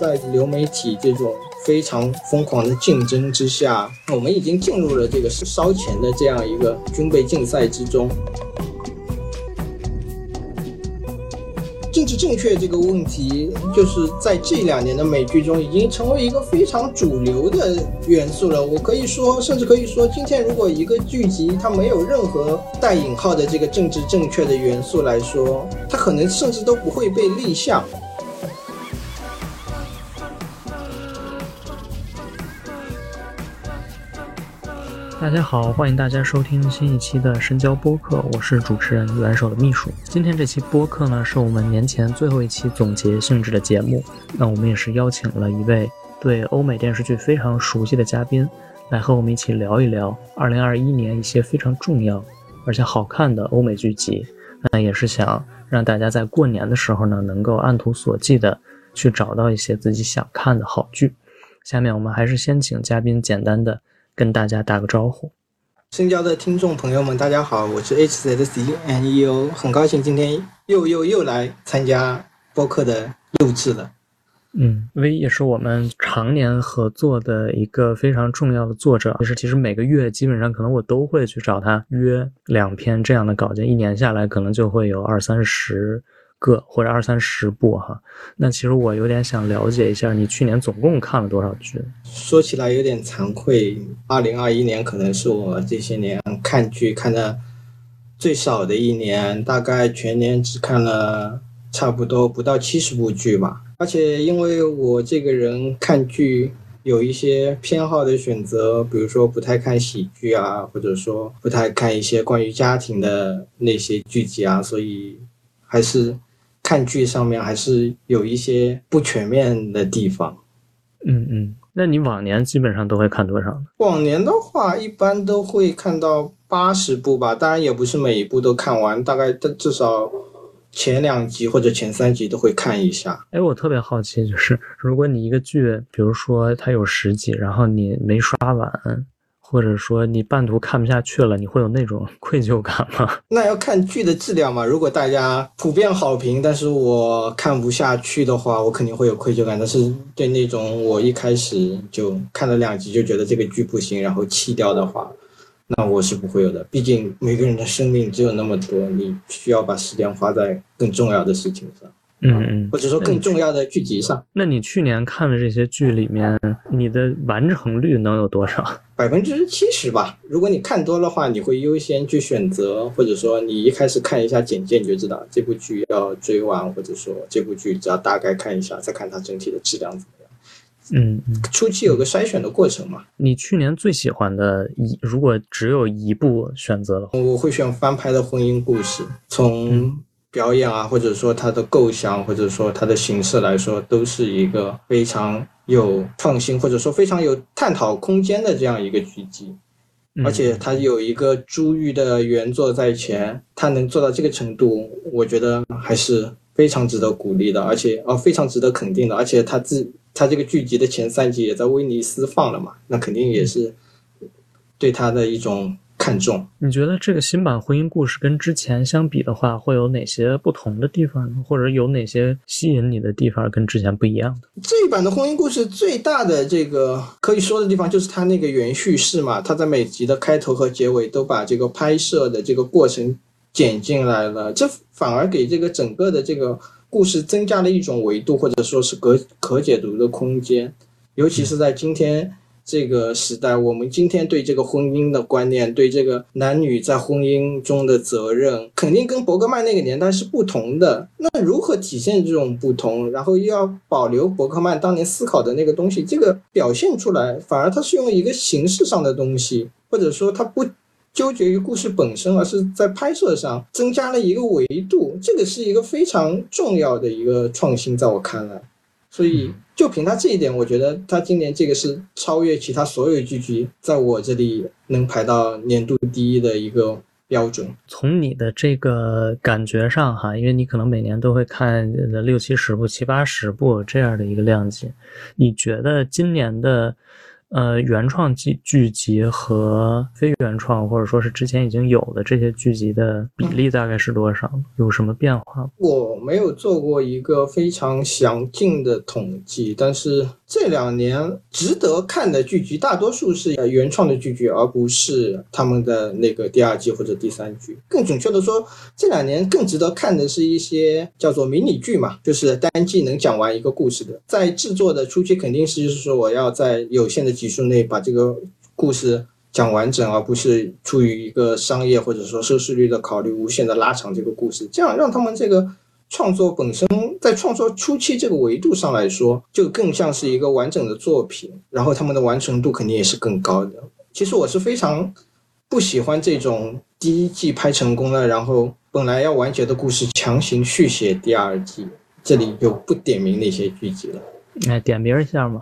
在流媒体这种非常疯狂的竞争之下，我们已经进入了这个烧钱的这样一个军备竞赛之中。政治正确这个问题，就是在这两年的美剧中已经成为一个非常主流的元素了。我可以说，甚至可以说，今天如果一个剧集它没有任何带引号的这个政治正确的元素来说，它可能甚至都不会被立项。大家好，欢迎大家收听新一期的深交播客，我是主持人元首的秘书。今天这期播客呢，是我们年前最后一期总结性质的节目。那我们也是邀请了一位对欧美电视剧非常熟悉的嘉宾，来和我们一起聊一聊2021年一些非常重要而且好看的欧美剧集。那也是想让大家在过年的时候呢，能够按图索骥的去找到一些自己想看的好剧。下面我们还是先请嘉宾简单的。跟大家打个招呼，深交的听众朋友们，大家好，我是 HZC NEO，很高兴今天又又又来参加播客的录制了。嗯，V 也是我们常年合作的一个非常重要的作者，就是其实每个月基本上可能我都会去找他约两篇这样的稿件，一年下来可能就会有二三十。个或者二三十部哈，那其实我有点想了解一下，你去年总共看了多少剧？说起来有点惭愧，二零二一年可能是我这些年看剧看的最少的一年，大概全年只看了差不多不到七十部剧吧。而且因为我这个人看剧有一些偏好的选择，比如说不太看喜剧啊，或者说不太看一些关于家庭的那些剧集啊，所以还是。看剧上面还是有一些不全面的地方，嗯嗯，那你往年基本上都会看多少呢？往年的话，一般都会看到八十部吧，当然也不是每一部都看完，大概至少前两集或者前三集都会看一下。哎，我特别好奇，就是如果你一个剧，比如说它有十集，然后你没刷完。或者说你半途看不下去了，你会有那种 愧疚感吗？那要看剧的质量嘛。如果大家普遍好评，但是我看不下去的话，我肯定会有愧疚感。但是对那种我一开始就看了两集就觉得这个剧不行，然后弃掉的话，那我是不会有的。毕竟每个人的生命只有那么多，你需要把时间花在更重要的事情上。嗯嗯，或者说更重要的剧集上。那你去年看的这些剧里面，你的完成率能有多少？百分之七十吧。如果你看多的话，你会优先去选择，或者说你一开始看一下简介，你就知道这部剧要追完，或者说这部剧只要大概看一下，再看它整体的质量怎么样。嗯嗯，初期有个筛选的过程嘛。你去年最喜欢的一，如果只有一部选择的话，我会选翻拍的婚姻故事。从表演啊，或者说它的构想，或者说它的形式来说，都是一个非常有创新，或者说非常有探讨空间的这样一个剧集。而且它有一个珠玉的原作在前，它能做到这个程度，我觉得还是非常值得鼓励的，而且哦非常值得肯定的。而且它自它这个剧集的前三集也在威尼斯放了嘛，那肯定也是对它的一种。看重，你觉得这个新版婚姻故事跟之前相比的话，会有哪些不同的地方呢？或者有哪些吸引你的地方跟之前不一样的？这一版的婚姻故事最大的这个可以说的地方，就是它那个原叙事嘛，它在每集的开头和结尾都把这个拍摄的这个过程剪进来了，这反而给这个整个的这个故事增加了一种维度，或者说是可可解读的空间，尤其是在今天。这个时代，我们今天对这个婚姻的观念，对这个男女在婚姻中的责任，肯定跟伯格曼那个年代是不同的。那如何体现这种不同？然后又要保留伯克曼当年思考的那个东西，这个表现出来，反而他是用一个形式上的东西，或者说他不纠结于故事本身，而是在拍摄上增加了一个维度。这个是一个非常重要的一个创新，在我看来。所以，就凭他这一点，我觉得他今年这个是超越其他所有剧集，在我这里能排到年度第一的一个标准。从你的这个感觉上，哈，因为你可能每年都会看六七十部、七八十部这样的一个量级，你觉得今年的呃，原创剧剧集和非原创，或者说是之前已经有的这些剧集的比例大概是多少？有什么变化？我没有做过一个非常详尽的统计，但是这两年值得看的剧集大多数是原创的剧集，而不是他们的那个第二季或者第三季。更准确的说，这两年更值得看的是一些叫做迷你剧嘛，就是单季能讲完一个故事的。在制作的初期，肯定是就是说我要在有限的。集数内把这个故事讲完整，而不是出于一个商业或者说收视率的考虑，无限的拉长这个故事，这样让他们这个创作本身在创作初期这个维度上来说，就更像是一个完整的作品，然后他们的完成度肯定也是更高的。其实我是非常不喜欢这种第一季拍成功了，然后本来要完结的故事强行续写第二季，这里就不点名那些剧集了。哎，点名一下嘛。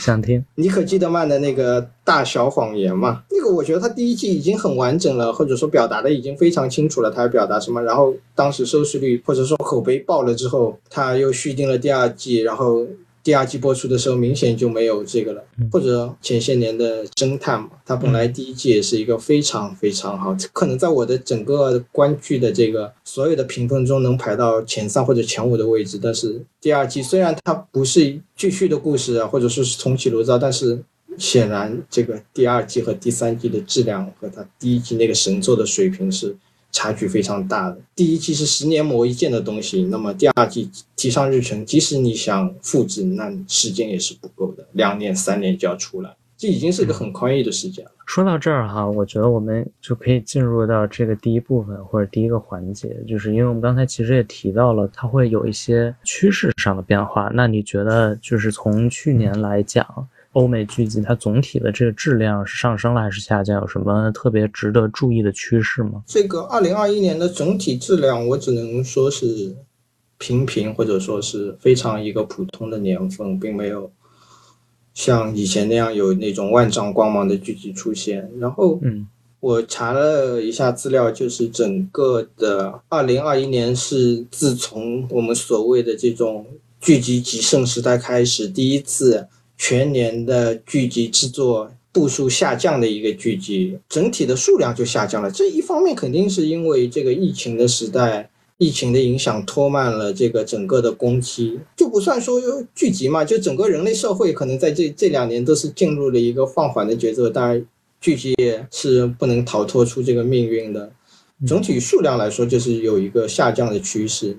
想听妮可基德曼的那个大小谎言嘛？那个我觉得他第一季已经很完整了，或者说表达的已经非常清楚了，他要表达什么。然后当时收视率或者说口碑爆了之后，他又续订了第二季，然后。第二季播出的时候，明显就没有这个了。或者前些年的侦探嘛，它本来第一季也是一个非常非常好，可能在我的整个观剧的这个所有的评分中能排到前三或者前五的位置。但是第二季虽然它不是继续的故事啊，或者说是重启炉灶，但是显然这个第二季和第三季的质量和它第一季那个神作的水平是。差距非常大的。第一季是十年磨一剑的东西，那么第二季提上日程，即使你想复制，那时间也是不够的，两年三年就要出来，这已经是个很宽裕的时间了。说到这儿哈，我觉得我们就可以进入到这个第一部分或者第一个环节，就是因为我们刚才其实也提到了，它会有一些趋势上的变化。那你觉得就是从去年来讲？欧美剧集它总体的这个质量是上升了还是下降？有什么特别值得注意的趋势吗？这个二零二一年的整体质量，我只能说是平平，或者说是非常一个普通的年份，并没有像以前那样有那种万丈光芒的剧集出现。然后，嗯，我查了一下资料，就是整个的二零二一年是自从我们所谓的这种剧集极盛时代开始，第一次。全年的剧集制作部数下降的一个剧集，整体的数量就下降了。这一方面肯定是因为这个疫情的时代，疫情的影响拖慢了这个整个的工期，就不算说剧集嘛，就整个人类社会可能在这这两年都是进入了一个放缓的节奏。当然，剧集也是不能逃脱出这个命运的。整体数量来说，就是有一个下降的趋势。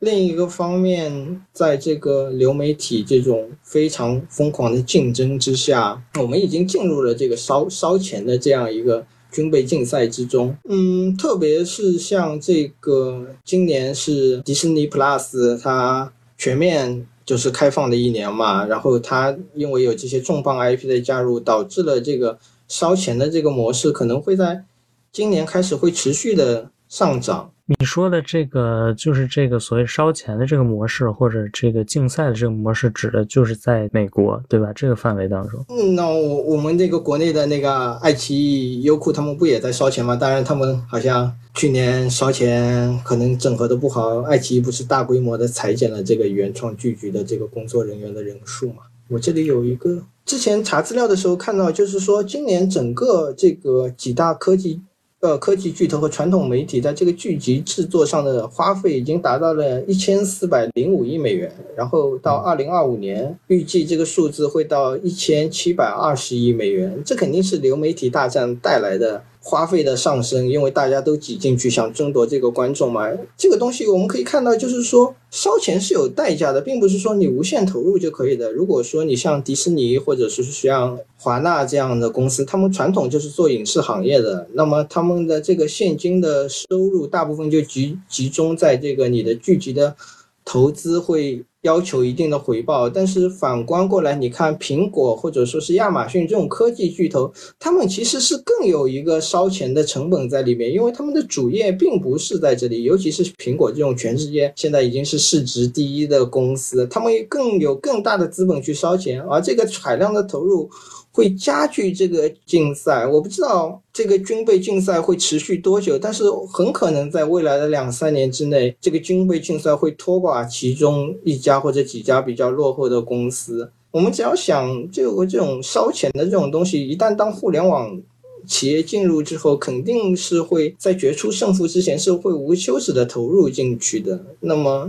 另一个方面，在这个流媒体这种非常疯狂的竞争之下，我们已经进入了这个烧烧钱的这样一个军备竞赛之中。嗯，特别是像这个今年是迪士尼 Plus 它全面就是开放的一年嘛，然后它因为有这些重磅 IP 的加入，导致了这个烧钱的这个模式可能会在今年开始会持续的上涨。你说的这个就是这个所谓烧钱的这个模式，或者这个竞赛的这个模式，指的就是在美国，对吧？这个范围当中。嗯，那我我们这个国内的那个爱奇艺、优酷，他们不也在烧钱吗？当然，他们好像去年烧钱可能整合的不好，爱奇艺不是大规模的裁减了这个原创剧集的这个工作人员的人数嘛？我这里有一个，之前查资料的时候看到，就是说今年整个这个几大科技。呃，科技巨头和传统媒体在这个剧集制作上的花费已经达到了一千四百零五亿美元，然后到二零二五年，预计这个数字会到一千七百二十亿美元。这肯定是流媒体大战带来的。花费的上升，因为大家都挤进去想争夺这个观众嘛。这个东西我们可以看到，就是说烧钱是有代价的，并不是说你无限投入就可以的。如果说你像迪士尼或者是像华纳这样的公司，他们传统就是做影视行业的，那么他们的这个现金的收入大部分就集集中在这个你的剧集的投资会。要求一定的回报，但是反观过来，你看苹果或者说是亚马逊这种科技巨头，他们其实是更有一个烧钱的成本在里面，因为他们的主业并不是在这里，尤其是苹果这种全世界现在已经是市值第一的公司，他们更有更大的资本去烧钱，而这个海量的投入。会加剧这个竞赛，我不知道这个军备竞赛会持续多久，但是很可能在未来的两三年之内，这个军备竞赛会拖垮其中一家或者几家比较落后的公司。我们只要想，这个这种烧钱的这种东西，一旦当互联网企业进入之后，肯定是会在决出胜负之前是会无休止的投入进去的。那么，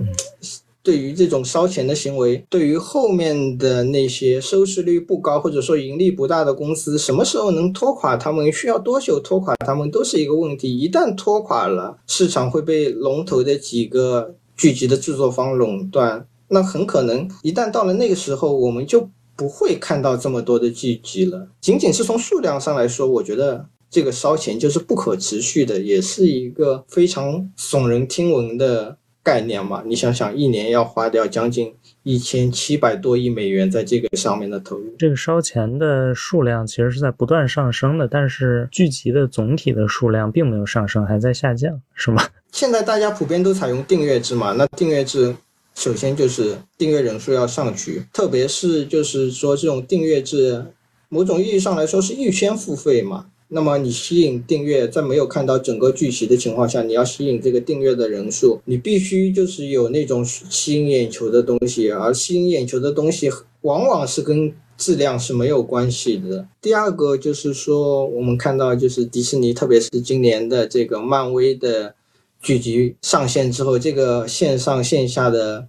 对于这种烧钱的行为，对于后面的那些收视率不高或者说盈利不大的公司，什么时候能拖垮他们，需要多久拖垮他们，都是一个问题。一旦拖垮了，市场会被龙头的几个聚集的制作方垄断。那很可能，一旦到了那个时候，我们就不会看到这么多的剧集了。仅仅是从数量上来说，我觉得这个烧钱就是不可持续的，也是一个非常耸人听闻的概念嘛。你想想，一年要花掉将近一千七百多亿美元在这个上面的投入，这个烧钱的数量其实是在不断上升的，但是聚集的总体的数量并没有上升，还在下降，是吗？现在大家普遍都采用订阅制嘛，那订阅制。首先就是订阅人数要上去，特别是就是说这种订阅制，某种意义上来说是预先付费嘛。那么你吸引订阅，在没有看到整个剧集的情况下，你要吸引这个订阅的人数，你必须就是有那种吸引眼球的东西，而吸引眼球的东西往往是跟质量是没有关系的。第二个就是说，我们看到就是迪士尼，特别是今年的这个漫威的。剧集上线之后，这个线上线下的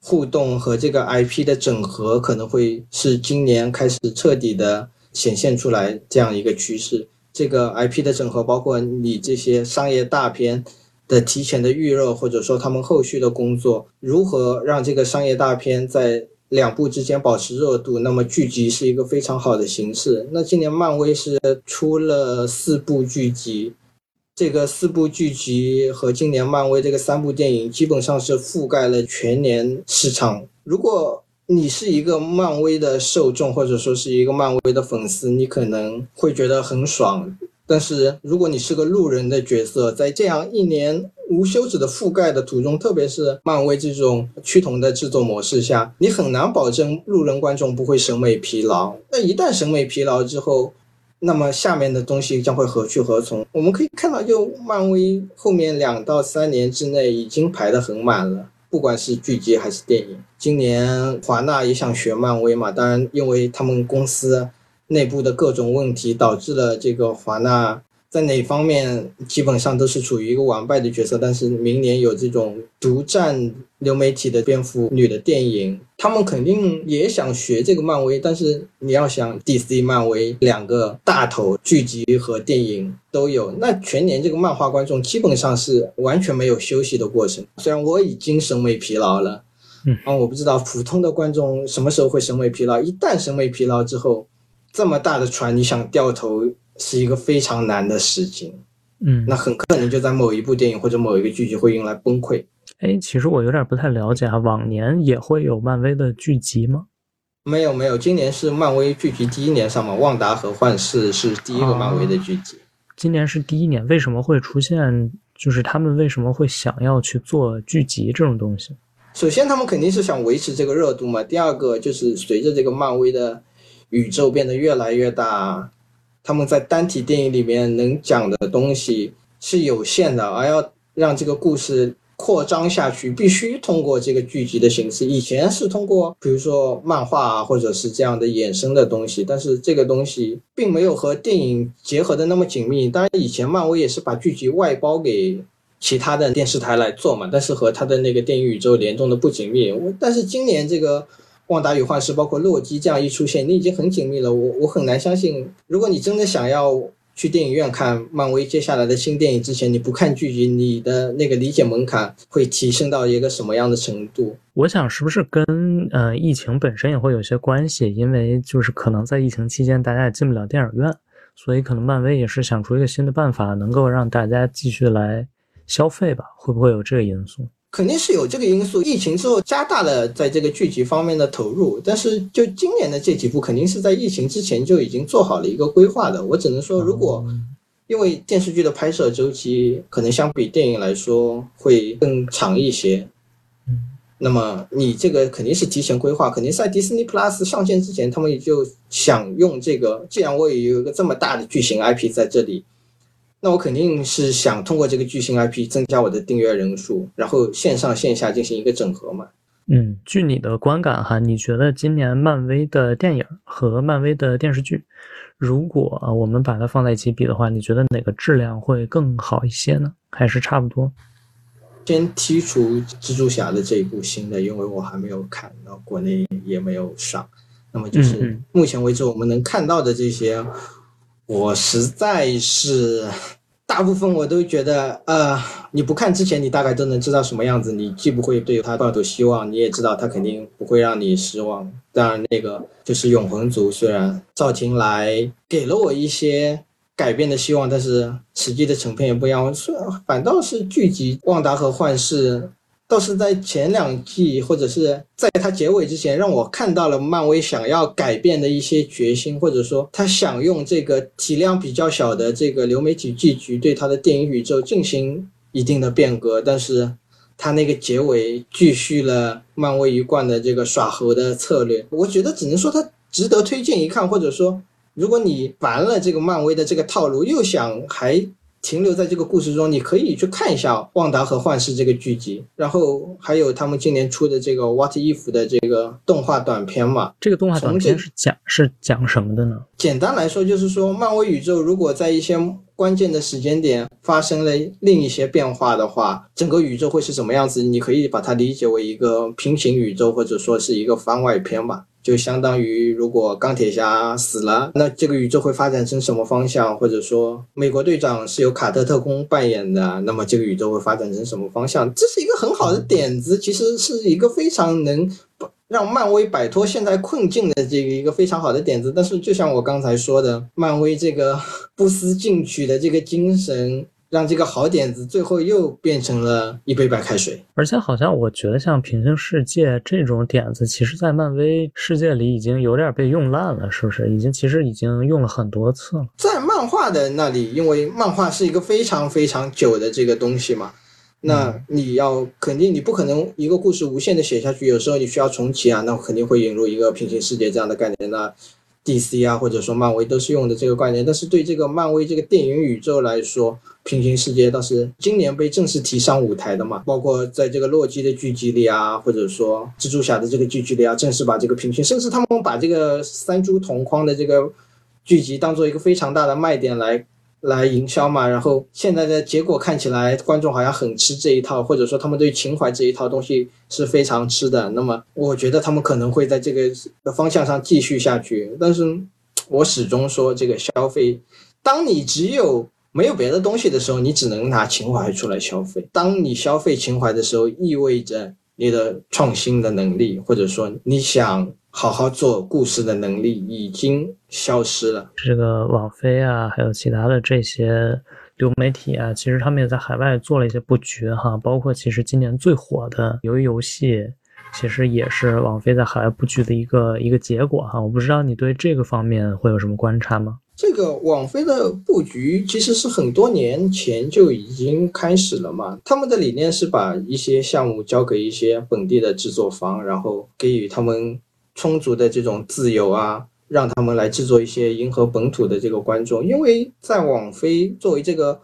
互动和这个 IP 的整合，可能会是今年开始彻底的显现出来这样一个趋势。这个 IP 的整合，包括你这些商业大片的提前的预热，或者说他们后续的工作，如何让这个商业大片在两部之间保持热度？那么剧集是一个非常好的形式。那今年漫威是出了四部剧集。这个四部剧集和今年漫威这个三部电影，基本上是覆盖了全年市场。如果你是一个漫威的受众，或者说是一个漫威的粉丝，你可能会觉得很爽。但是如果你是个路人的角色，在这样一年无休止的覆盖的途中，特别是漫威这种趋同的制作模式下，你很难保证路人观众不会审美疲劳。那一旦审美疲劳之后，那么下面的东西将会何去何从？我们可以看到，就漫威后面两到三年之内已经排得很满了，不管是剧集还是电影。今年华纳也想学漫威嘛，当然，因为他们公司内部的各种问题，导致了这个华纳。在哪方面基本上都是处于一个完败的角色，但是明年有这种独占流媒体的蝙蝠女的电影，他们肯定也想学这个漫威。但是你要想 DC、漫威两个大头剧集和电影都有，那全年这个漫画观众基本上是完全没有休息的过程。虽然我已经审美疲劳了，嗯，啊，我不知道普通的观众什么时候会审美疲劳。一旦审美疲劳之后，这么大的船，你想掉头？是一个非常难的事情，嗯，那很可能就在某一部电影或者某一个剧集会用来崩溃。哎，其实我有点不太了解啊，往年也会有漫威的剧集吗？没有没有，今年是漫威剧集第一年上嘛，旺达和幻视是第一个漫威的剧集。今年是第一年，为什么会出现？就是他们为什么会想要去做剧集这种东西？首先，他们肯定是想维持这个热度嘛。第二个就是随着这个漫威的宇宙变得越来越大。他们在单体电影里面能讲的东西是有限的，而要让这个故事扩张下去，必须通过这个剧集的形式。以前是通过，比如说漫画啊，或者是这样的衍生的东西，但是这个东西并没有和电影结合的那么紧密。当然，以前漫威也是把剧集外包给其他的电视台来做嘛，但是和他的那个电影宇宙联动的不紧密。但是今年这个。旺达与幻视，包括洛基这样一出现，你已经很紧密了。我我很难相信，如果你真的想要去电影院看漫威接下来的新电影之前，你不看剧集，你的那个理解门槛会提升到一个什么样的程度？我想是不是跟呃疫情本身也会有些关系？因为就是可能在疫情期间大家也进不了电影院，所以可能漫威也是想出一个新的办法，能够让大家继续来消费吧？会不会有这个因素？肯定是有这个因素，疫情之后加大了在这个剧集方面的投入，但是就今年的这几部肯定是在疫情之前就已经做好了一个规划的。我只能说，如果因为电视剧的拍摄周期可能相比电影来说会更长一些，那么你这个肯定是提前规划，肯定在迪士尼 Plus 上线之前，他们也就想用这个。既然我也有一个这么大的巨型 IP 在这里。那我肯定是想通过这个巨星 IP 增加我的订阅人数，然后线上线下进行一个整合嘛。嗯，据你的观感哈，你觉得今年漫威的电影和漫威的电视剧，如果我们把它放在一起比的话，你觉得哪个质量会更好一些呢？还是差不多？先剔除蜘蛛侠的这一部新的，因为我还没有看，然后国内也没有上。那么就是目前为止我们能看到的这些，我实在是。大部分我都觉得，呃，你不看之前，你大概都能知道什么样子。你既不会对他抱有希望，你也知道他肯定不会让你失望。当然，那个就是永恒族，虽然赵婷来给了我一些改变的希望，但是实际的成片也不一样。是反倒是剧集《旺达和幻视》。倒是在前两季，或者是在它结尾之前，让我看到了漫威想要改变的一些决心，或者说他想用这个体量比较小的这个流媒体剧集对他的电影宇宙进行一定的变革。但是，他那个结尾继续了漫威一贯的这个耍猴的策略。我觉得只能说他值得推荐一看，或者说，如果你烦了这个漫威的这个套路，又想还。停留在这个故事中，你可以去看一下《旺达和幻视》这个剧集，然后还有他们今年出的这个《What If》的这个动画短片嘛。这个动画短片是讲是讲什么的呢？简单来说，就是说漫威宇宙如果在一些关键的时间点发生了另一些变化的话，整个宇宙会是什么样子？你可以把它理解为一个平行宇宙，或者说是一个番外篇吧。就相当于，如果钢铁侠死了，那这个宇宙会发展成什么方向？或者说，美国队长是由卡特特工扮演的，那么这个宇宙会发展成什么方向？这是一个很好的点子，其实是一个非常能让漫威摆脱现在困境的这个一个非常好的点子。但是，就像我刚才说的，漫威这个 不思进取的这个精神。让这个好点子最后又变成了一杯白开水，而且好像我觉得像平行世界这种点子，其实在漫威世界里已经有点被用烂了，是不是？已经其实已经用了很多次了。在漫画的那里，因为漫画是一个非常非常久的这个东西嘛，那你要肯定你不可能一个故事无限的写下去，有时候你需要重启啊，那肯定会引入一个平行世界这样的概念。那 DC 啊，或者说漫威都是用的这个概念，但是对这个漫威这个电影宇宙来说。平行世界倒是今年被正式提上舞台的嘛，包括在这个洛基的剧集里啊，或者说蜘蛛侠的这个剧集里啊，正式把这个平行，甚至他们把这个三株同框的这个剧集当做一个非常大的卖点来来营销嘛。然后现在的结果看起来，观众好像很吃这一套，或者说他们对情怀这一套东西是非常吃的。那么我觉得他们可能会在这个方向上继续下去。但是我始终说，这个消费，当你只有没有别的东西的时候，你只能拿情怀出来消费。当你消费情怀的时候，意味着你的创新的能力，或者说你想好好做故事的能力已经消失了。这个网飞啊，还有其他的这些流媒体啊，其实他们也在海外做了一些布局哈。包括其实今年最火的《鱿鱼游戏》，其实也是网飞在海外布局的一个一个结果哈。我不知道你对这个方面会有什么观察吗？这个网飞的布局其实是很多年前就已经开始了嘛。他们的理念是把一些项目交给一些本地的制作方，然后给予他们充足的这种自由啊，让他们来制作一些迎合本土的这个观众。因为在网飞作为这个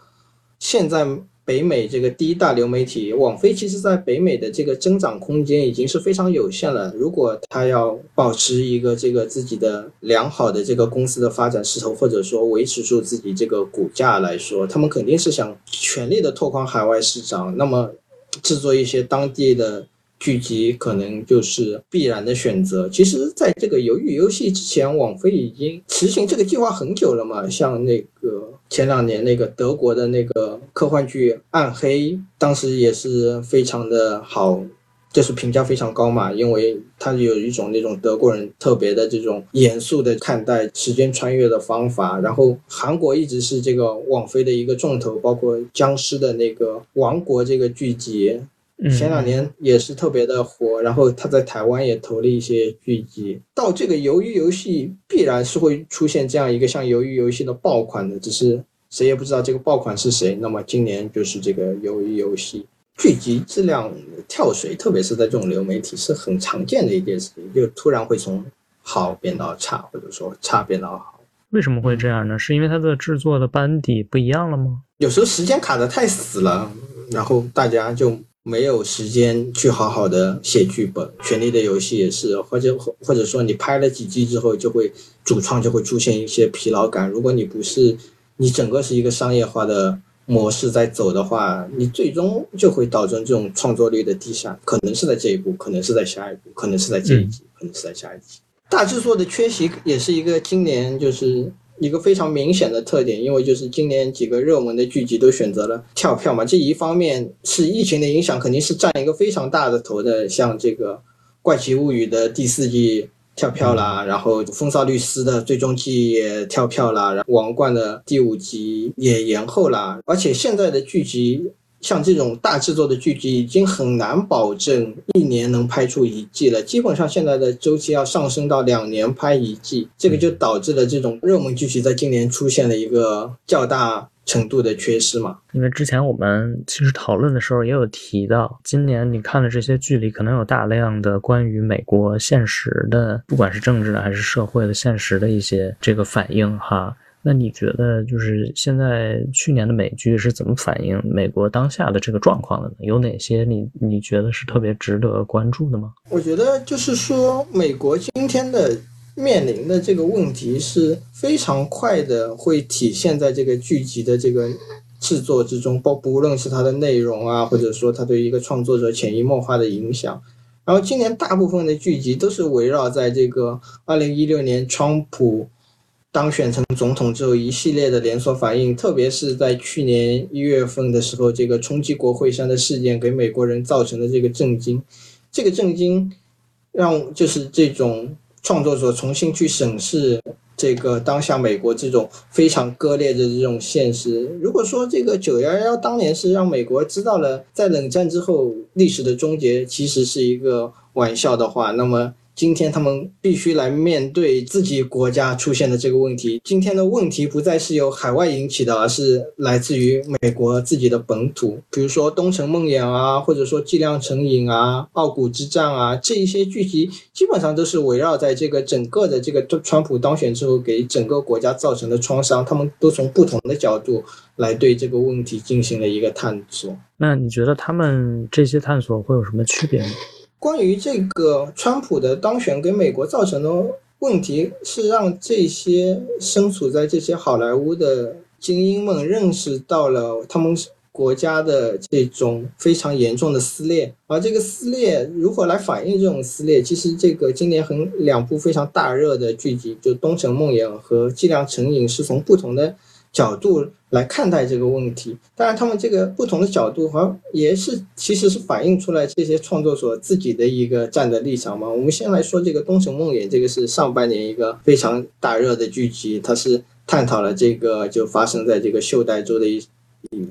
现在。北美这个第一大流媒体网飞，其实在北美的这个增长空间已经是非常有限了。如果它要保持一个这个自己的良好的这个公司的发展势头，或者说维持住自己这个股价来说，他们肯定是想全力的拓宽海外市场。那么，制作一些当地的剧集，可能就是必然的选择。其实，在这个《鱿鱼游戏》之前，网飞已经实行这个计划很久了嘛，像那个。前两年那个德国的那个科幻剧《暗黑》，当时也是非常的好，就是评价非常高嘛，因为它有一种那种德国人特别的这种严肃的看待时间穿越的方法。然后韩国一直是这个网飞的一个重头，包括僵尸的那个《王国》这个剧集。前两年也是特别的火，然后他在台湾也投了一些剧集。到这个鱿鱼游戏必然是会出现这样一个像鱿鱼游戏的爆款的，只是谁也不知道这个爆款是谁。那么今年就是这个鱿鱼游戏剧集质量跳水，特别是在这种流媒体是很常见的一件事情，就突然会从好变到差，或者说差变到好。为什么会这样呢？是因为它的制作的班底不一样了吗？有时候时间卡的太死了，然后大家就。没有时间去好好的写剧本，《权力的游戏》也是，或者或者说你拍了几季之后，就会主创就会出现一些疲劳感。如果你不是你整个是一个商业化的模式在走的话，你最终就会导致这种创作力的低下，可能是在这一步，可能是在下一步，可能是在这一季，可能是在下一季。大制作的缺席也是一个今年就是一个非常明显的特点，因为就是今年几个热门的剧集都选择了跳票嘛。这一方面是疫情的影响，肯定是占一个非常大的头的，像这个《怪奇物语》的第四季跳票啦，然后《风骚律师》的最终季也跳票啦，然后《王冠》的第五集也延后啦，而且现在的剧集。像这种大制作的剧集已经很难保证一年能拍出一季了，基本上现在的周期要上升到两年拍一季，这个就导致了这种热门剧集在今年出现了一个较大程度的缺失嘛。因为之前我们其实讨论的时候也有提到，今年你看的这些剧里可能有大量的关于美国现实的，不管是政治的还是社会的现实的一些这个反应哈。那你觉得，就是现在去年的美剧是怎么反映美国当下的这个状况的呢？有哪些你你觉得是特别值得关注的吗？我觉得就是说，美国今天的面临的这个问题是非常快的，会体现在这个剧集的这个制作之中，包不论是它的内容啊，或者说它对一个创作者潜移默化的影响。然后今年大部分的剧集都是围绕在这个二零一六年川普。当选成总统之后，一系列的连锁反应，特别是在去年一月份的时候，这个冲击国会山的事件给美国人造成的这个震惊，这个震惊让就是这种创作者重新去审视这个当下美国这种非常割裂的这种现实。如果说这个九幺幺当年是让美国知道了在冷战之后历史的终结其实是一个玩笑的话，那么。今天他们必须来面对自己国家出现的这个问题。今天的问题不再是由海外引起的，而是来自于美国自己的本土。比如说《东城梦魇》啊，或者说《剂量成瘾》啊，《傲骨之战》啊，这一些剧集基本上都是围绕在这个整个的这个川普当选之后给整个国家造成的创伤，他们都从不同的角度来对这个问题进行了一个探索。那你觉得他们这些探索会有什么区别呢？关于这个川普的当选给美国造成的问题，是让这些身处在这些好莱坞的精英们认识到了他们国家的这种非常严重的撕裂，而这个撕裂如何来反映这种撕裂？其实这个今年很两部非常大热的剧集，就《东城梦魇》和《剂量成瘾》，是从不同的。角度来看待这个问题，当然，他们这个不同的角度，好像也是其实是反映出来这些创作者自己的一个站的立场嘛。我们先来说这个《东城梦魇》，这个是上半年一个非常大热的剧集，它是探讨了这个就发生在这个袖带州的一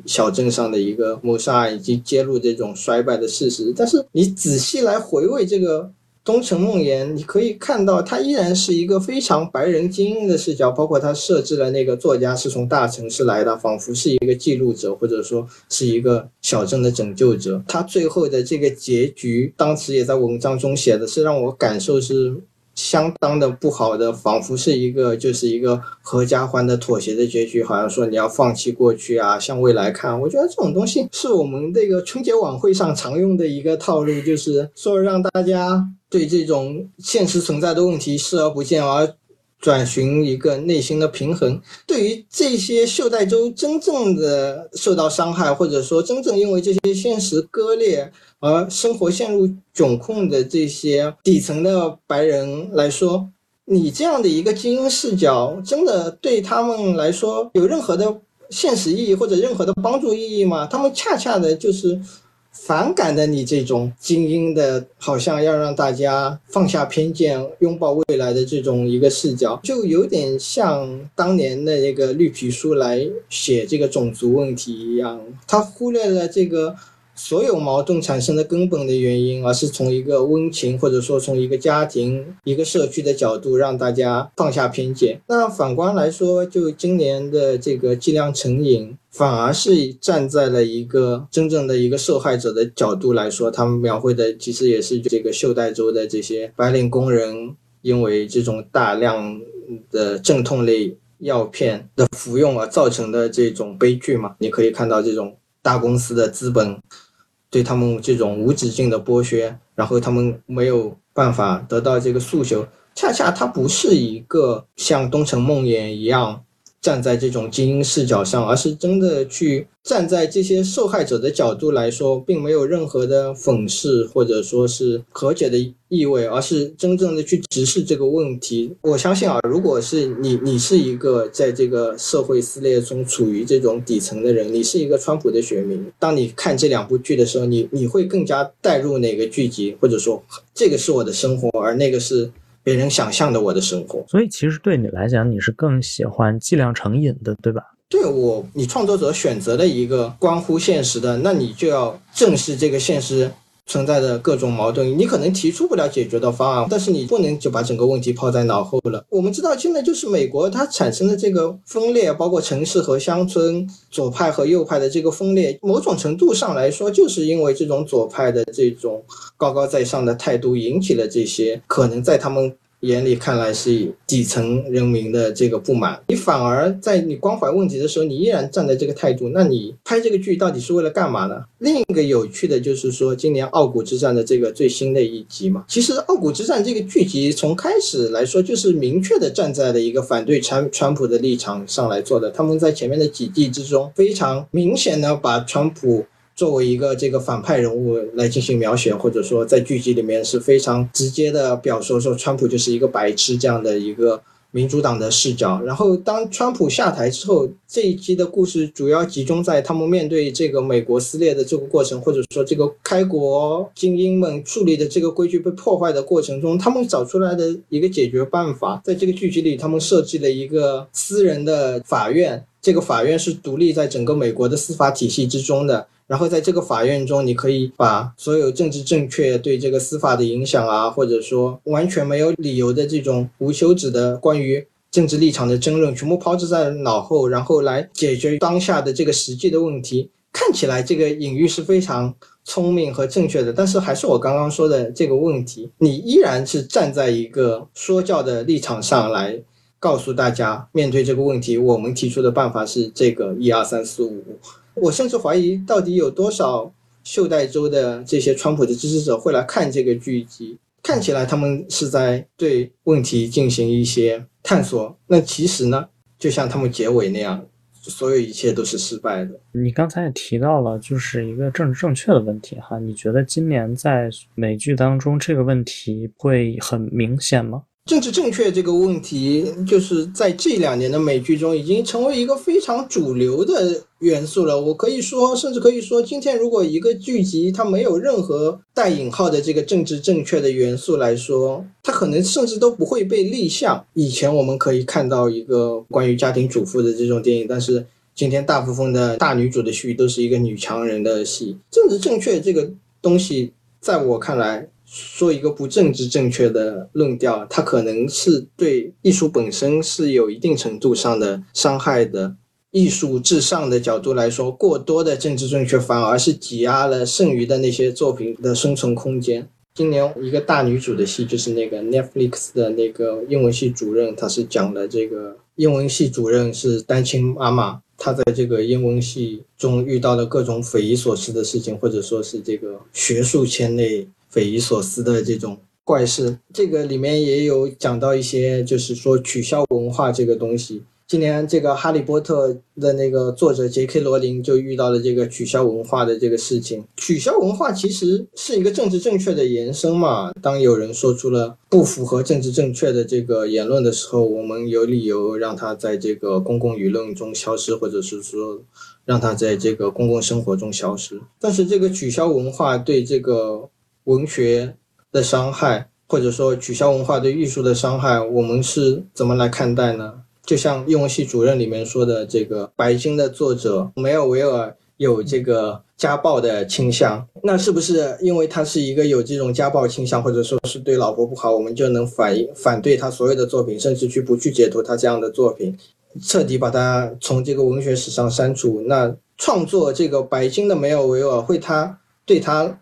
小镇上的一个谋杀案，以及揭露这种衰败的事实。但是你仔细来回味这个。《东城梦魇》，你可以看到，它依然是一个非常白人精英的视角，包括它设置了那个作家是从大城市来的，仿佛是一个记录者，或者说是一个小镇的拯救者。他最后的这个结局，当时也在文章中写的是让我感受是。相当的不好的，仿佛是一个就是一个合家欢的妥协的结局，好像说你要放弃过去啊，向未来看。我觉得这种东西是我们这个春节晚会上常用的一个套路，就是说让大家对这种现实存在的问题视而不见，而转寻一个内心的平衡。对于这些袖带州真正的受到伤害，或者说真正因为这些现实割裂。而生活陷入窘困的这些底层的白人来说，你这样的一个精英视角，真的对他们来说有任何的现实意义或者任何的帮助意义吗？他们恰恰的就是反感的你这种精英的，好像要让大家放下偏见、拥抱未来的这种一个视角，就有点像当年的那个绿皮书来写这个种族问题一样，他忽略了这个。所有矛盾产生的根本的原因，而是从一个温情或者说从一个家庭、一个社区的角度，让大家放下偏见。那反观来说，就今年的这个剂量成瘾，反而是站在了一个真正的一个受害者的角度来说，他们描绘的其实也是这个袖带州的这些白领工人，因为这种大量的镇痛类药片的服用而造成的这种悲剧嘛。你可以看到这种大公司的资本。对他们这种无止境的剥削，然后他们没有办法得到这个诉求。恰恰它不是一个像东城梦魇一样。站在这种精英视角上，而是真的去站在这些受害者的角度来说，并没有任何的讽刺或者说是和解的意味，而是真正的去直视这个问题。我相信啊，如果是你，你是一个在这个社会撕裂中处于这种底层的人，你是一个川普的选民，当你看这两部剧的时候，你你会更加带入哪个剧集，或者说这个是我的生活，而那个是。别人想象的我的生活，所以其实对你来讲，你是更喜欢剂量成瘾的，对吧？对我，你创作者选择了一个关乎现实的，那你就要正视这个现实存在的各种矛盾。你可能提出不了解决的方案，但是你不能就把整个问题抛在脑后了。我们知道，现在就是美国它产生的这个分裂，包括城市和乡村、左派和右派的这个分裂，某种程度上来说，就是因为这种左派的这种高高在上的态度，引起了这些可能在他们。眼里看来是底层人民的这个不满，你反而在你关怀问题的时候，你依然站在这个态度，那你拍这个剧到底是为了干嘛呢？另一个有趣的就是说，今年《傲骨之战》的这个最新的一集嘛，其实《傲骨之战》这个剧集从开始来说就是明确的站在了一个反对川川普的立场上来做的，他们在前面的几季之中非常明显的把川普。作为一个这个反派人物来进行描写，或者说在剧集里面是非常直接的表述说川普就是一个白痴这样的一个民主党的视角。然后当川普下台之后，这一集的故事主要集中在他们面对这个美国撕裂的这个过程，或者说这个开国精英们树立的这个规矩被破坏的过程中，他们找出来的一个解决办法。在这个剧集里，他们设计了一个私人的法院，这个法院是独立在整个美国的司法体系之中的。然后在这个法院中，你可以把所有政治正确对这个司法的影响啊，或者说完全没有理由的这种无休止的关于政治立场的争论，全部抛掷在脑后，然后来解决当下的这个实际的问题。看起来这个隐喻是非常聪明和正确的，但是还是我刚刚说的这个问题，你依然是站在一个说教的立场上来告诉大家，面对这个问题，我们提出的办法是这个一二三四五。我甚至怀疑，到底有多少袖带州的这些川普的支持者会来看这个剧集？看起来他们是在对问题进行一些探索。那其实呢，就像他们结尾那样，所有一切都是失败的。你刚才也提到了，就是一个政治正确的问题哈。你觉得今年在美剧当中这个问题会很明显吗？政治正确这个问题，就是在这两年的美剧中已经成为一个非常主流的元素了。我可以说，甚至可以说，今天如果一个剧集它没有任何带引号的这个政治正确的元素来说，它可能甚至都不会被立项。以前我们可以看到一个关于家庭主妇的这种电影，但是今天大部分的大女主的戏都是一个女强人的戏。政治正确这个东西，在我看来。说一个不政治正确的论调，它可能是对艺术本身是有一定程度上的伤害的。艺术至上的角度来说，过多的政治正确反而是挤压了剩余的那些作品的生存空间。今年一个大女主的戏就是那个 Netflix 的那个英文系主任，他是讲了这个英文系主任是单亲妈妈，她在这个英文系中遇到了各种匪夷所思的事情，或者说是这个学术圈内。匪夷所思的这种怪事，这个里面也有讲到一些，就是说取消文化这个东西。今年这个《哈利波特》的那个作者杰克罗琳就遇到了这个取消文化的这个事情。取消文化其实是一个政治正确的延伸嘛。当有人说出了不符合政治正确的这个言论的时候，我们有理由让他在这个公共舆论中消失，或者是说让他在这个公共生活中消失。但是这个取消文化对这个。文学的伤害，或者说取消文化对艺术的伤害，我们是怎么来看待呢？就像英文系主任里面说的，这个《白金》的作者梅尔维尔有这个家暴的倾向，那是不是因为他是一个有这种家暴倾向，或者说是对老婆不好，我们就能反反对他所有的作品，甚至去不去解读他这样的作品，彻底把他从这个文学史上删除？那创作这个《白金》的梅尔维尔会他对他？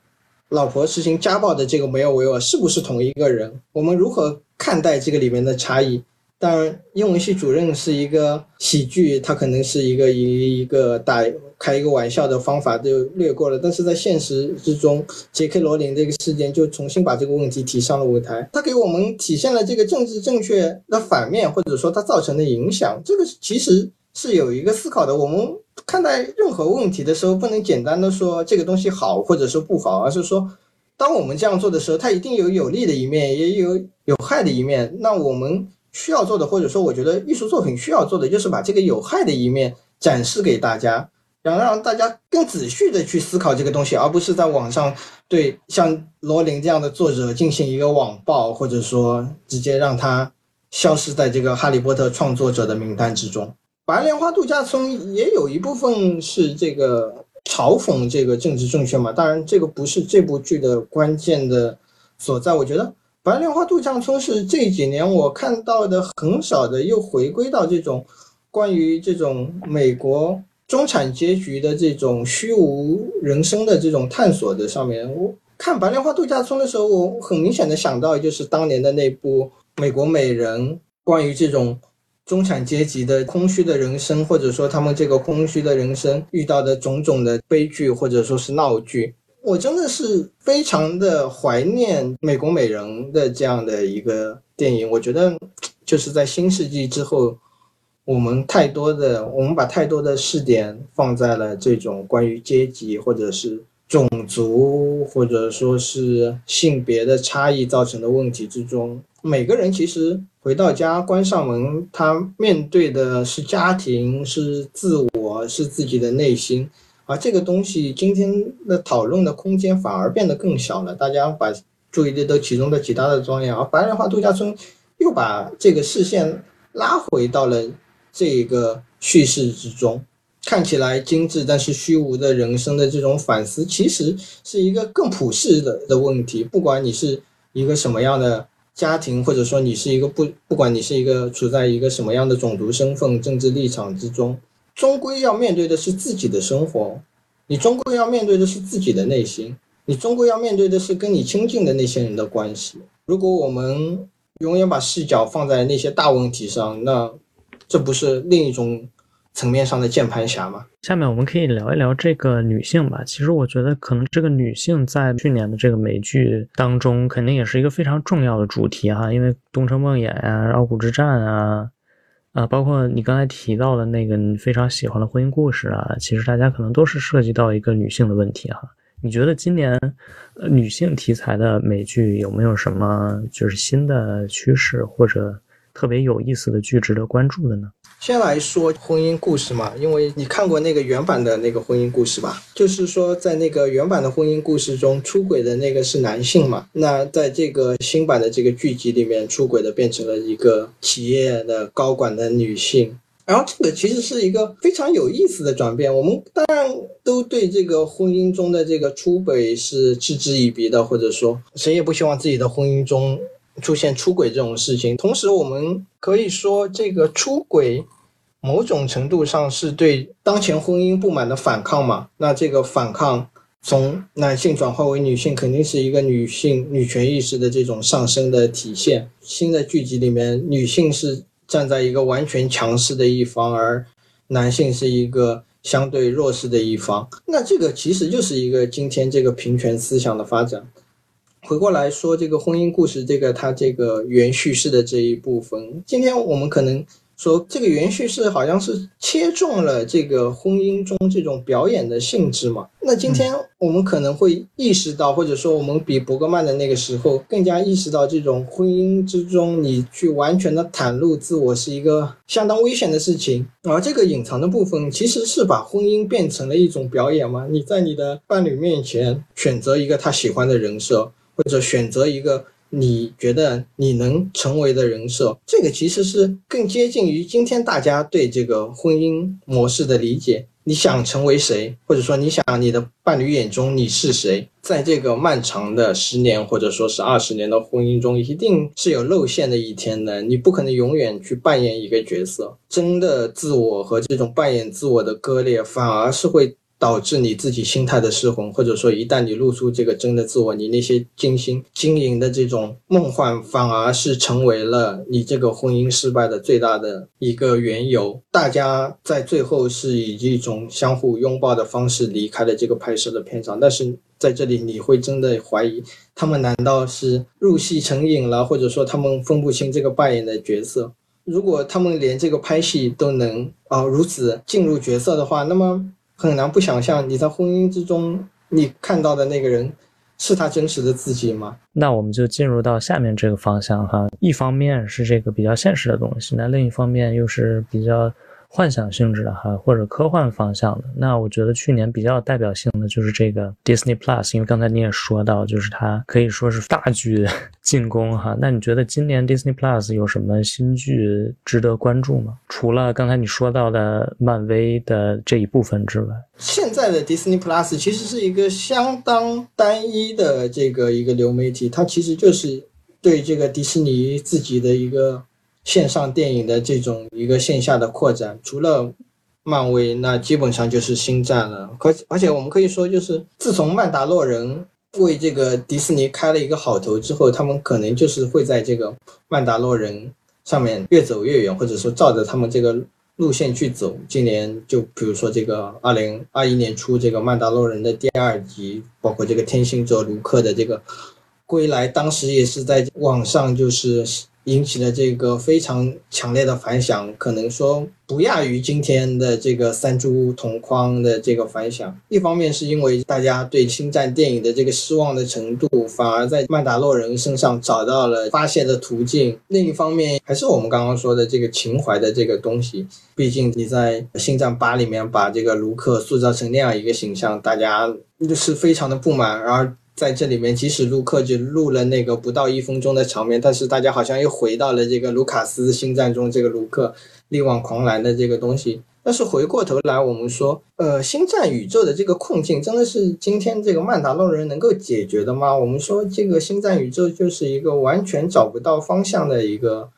老婆实行家暴的这个梅尔维尔是不是同一个人？我们如何看待这个里面的差异？当然，英文系主任是一个喜剧，他可能是一个以一个打开一个玩笑的方法就略过了。但是在现实之中，杰克罗琳这个事件就重新把这个问题提上了舞台，他给我们体现了这个政治正确的反面，或者说它造成的影响。这个其实是有一个思考的。我们看待任何问题的时候，不能简单的说这个东西好或者是不好，而是说，当我们这样做的时候，它一定有有利的一面，也有有害的一面。那我们。需要做的，或者说我觉得艺术作品需要做的，就是把这个有害的一面展示给大家，然后让大家更仔细的去思考这个东西，而不是在网上对像罗琳这样的作者进行一个网暴，或者说直接让他消失在这个哈利波特创作者的名单之中。白莲花度假村也有一部分是这个嘲讽这个政治正确嘛，当然这个不是这部剧的关键的所在，我觉得。白莲花度假村是这几年我看到的很少的，又回归到这种关于这种美国中产阶级的这种虚无人生的这种探索的上面。我看白莲花度假村的时候，我很明显的想到就是当年的那部《美国美人》，关于这种中产阶级的空虚的人生，或者说他们这个空虚的人生遇到的种种的悲剧或者说是闹剧。我真的是非常的怀念《美国美人》的这样的一个电影。我觉得就是在新世纪之后，我们太多的我们把太多的视点放在了这种关于阶级或者是种族或者说是性别的差异造成的问题之中。每个人其实回到家关上门，他面对的是家庭，是自我，是自己的内心。而这个东西今天的讨论的空间反而变得更小了，大家把注意力都集中在其他的庄园，而白莲花度假村又把这个视线拉回到了这个叙事之中，看起来精致但是虚无的人生的这种反思，其实是一个更普世的的问题。不管你是一个什么样的家庭，或者说你是一个不，不管你是一个处在一个什么样的种族身份、政治立场之中。终归要面对的是自己的生活，你终归要面对的是自己的内心，你终归要面对的是跟你亲近的那些人的关系。如果我们永远把视角放在那些大问题上，那这不是另一种层面上的键盘侠吗？下面我们可以聊一聊这个女性吧。其实我觉得，可能这个女性在去年的这个美剧当中，肯定也是一个非常重要的主题哈，因为《东城梦魇》啊，《傲骨之战》啊。啊，包括你刚才提到的那个你非常喜欢的婚姻故事啊，其实大家可能都是涉及到一个女性的问题哈。你觉得今年呃女性题材的美剧有没有什么就是新的趋势或者？特别有意思的剧值得关注的呢？先来说婚姻故事嘛，因为你看过那个原版的那个婚姻故事吧？就是说，在那个原版的婚姻故事中，出轨的那个是男性嘛？那在这个新版的这个剧集里面，出轨的变成了一个企业的高管的女性。然后这个其实是一个非常有意思的转变。我们当然都对这个婚姻中的这个出轨是嗤之以鼻的，或者说谁也不希望自己的婚姻中。出现出轨这种事情，同时我们可以说，这个出轨某种程度上是对当前婚姻不满的反抗嘛？那这个反抗从男性转化为女性，肯定是一个女性女权意识的这种上升的体现。新的剧集里面，女性是站在一个完全强势的一方，而男性是一个相对弱势的一方。那这个其实就是一个今天这个平权思想的发展。回过来说，这个婚姻故事，这个它这个原叙事的这一部分，今天我们可能说，这个原叙事好像是切中了这个婚姻中这种表演的性质嘛？那今天我们可能会意识到，或者说我们比伯格曼的那个时候更加意识到，这种婚姻之中你去完全的袒露自我是一个相当危险的事情。而这个隐藏的部分，其实是把婚姻变成了一种表演嘛？你在你的伴侣面前选择一个他喜欢的人设。或者选择一个你觉得你能成为的人设，这个其实是更接近于今天大家对这个婚姻模式的理解。你想成为谁，或者说你想你的伴侣眼中你是谁，在这个漫长的十年或者说是二十年的婚姻中，一定是有露馅的一天的。你不可能永远去扮演一个角色，真的自我和这种扮演自我的割裂，反而是会。导致你自己心态的失衡，或者说一旦你露出这个真的自我，你那些精心经营的这种梦幻，反而是成为了你这个婚姻失败的最大的一个缘由。大家在最后是以一种相互拥抱的方式离开了这个拍摄的片场，但是在这里你会真的怀疑，他们难道是入戏成瘾了，或者说他们分不清这个扮演的角色？如果他们连这个拍戏都能啊如此进入角色的话，那么很难不想象你在婚姻之中你看到的那个人是他真实的自己吗？那我们就进入到下面这个方向哈，一方面是这个比较现实的东西，那另一方面又是比较。幻想性质的哈，或者科幻方向的，那我觉得去年比较代表性的就是这个 Disney Plus，因为刚才你也说到，就是它可以说是大剧 进攻哈。那你觉得今年 Disney Plus 有什么新剧值得关注吗？除了刚才你说到的漫威的这一部分之外，现在的 Disney Plus 其实是一个相当单一的这个一个流媒体，它其实就是对这个迪士尼自己的一个。线上电影的这种一个线下的扩展，除了漫威，那基本上就是星战了。可而且我们可以说，就是自从曼达洛人为这个迪士尼开了一个好头之后，他们可能就是会在这个曼达洛人上面越走越远，或者说照着他们这个路线去走。今年就比如说这个二零二一年初这个曼达洛人的第二集，包括这个天行者卢克的这个归来，当时也是在网上就是。引起了这个非常强烈的反响，可能说不亚于今天的这个三株同框的这个反响。一方面是因为大家对星战电影的这个失望的程度，反而在曼达洛人身上找到了发泄的途径；另一方面，还是我们刚刚说的这个情怀的这个东西。毕竟你在星战八里面把这个卢克塑造成那样一个形象，大家是非常的不满，而。在这里面，即使卢克就录了那个不到一分钟的场面，但是大家好像又回到了这个卢卡斯星战中这个卢克力挽狂澜的这个东西。但是回过头来，我们说，呃，星战宇宙的这个困境，真的是今天这个曼达洛人能够解决的吗？我们说，这个星战宇宙就是一个完全找不到方向的一个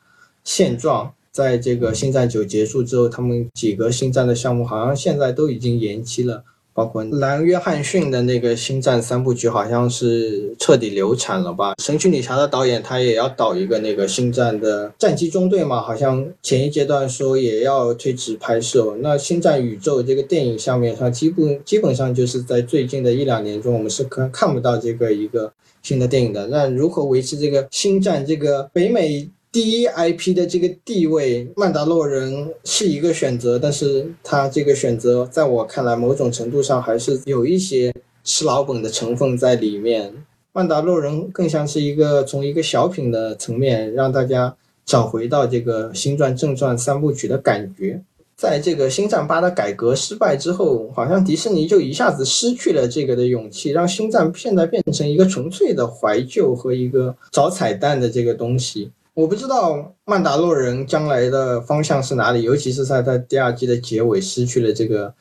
现状。在这个星战九结束之后，他们几个星战的项目好像现在都已经延期了。包括兰约翰逊的那个星战三部曲，好像是彻底流产了吧？神奇女侠的导演他也要导一个那个星战的战机中队嘛，好像前一阶段说也要推迟拍摄。那星战宇宙这个电影上面，它基本基本上就是在最近的一两年中，我们是看看不到这个一个新的电影的。那如何维持这个星战这个北美？第一 IP 的这个地位，曼达洛人是一个选择，但是他这个选择在我看来，某种程度上还是有一些吃老本的成分在里面。曼达洛人更像是一个从一个小品的层面，让大家找回到这个新传正传三部曲的感觉。在这个星战八的改革失败之后，好像迪士尼就一下子失去了这个的勇气，让星战现在变成一个纯粹的怀旧和一个找彩蛋的这个东西。我不知道曼达洛人将来的方向是哪里，尤其是在他第二季的结尾失去了这个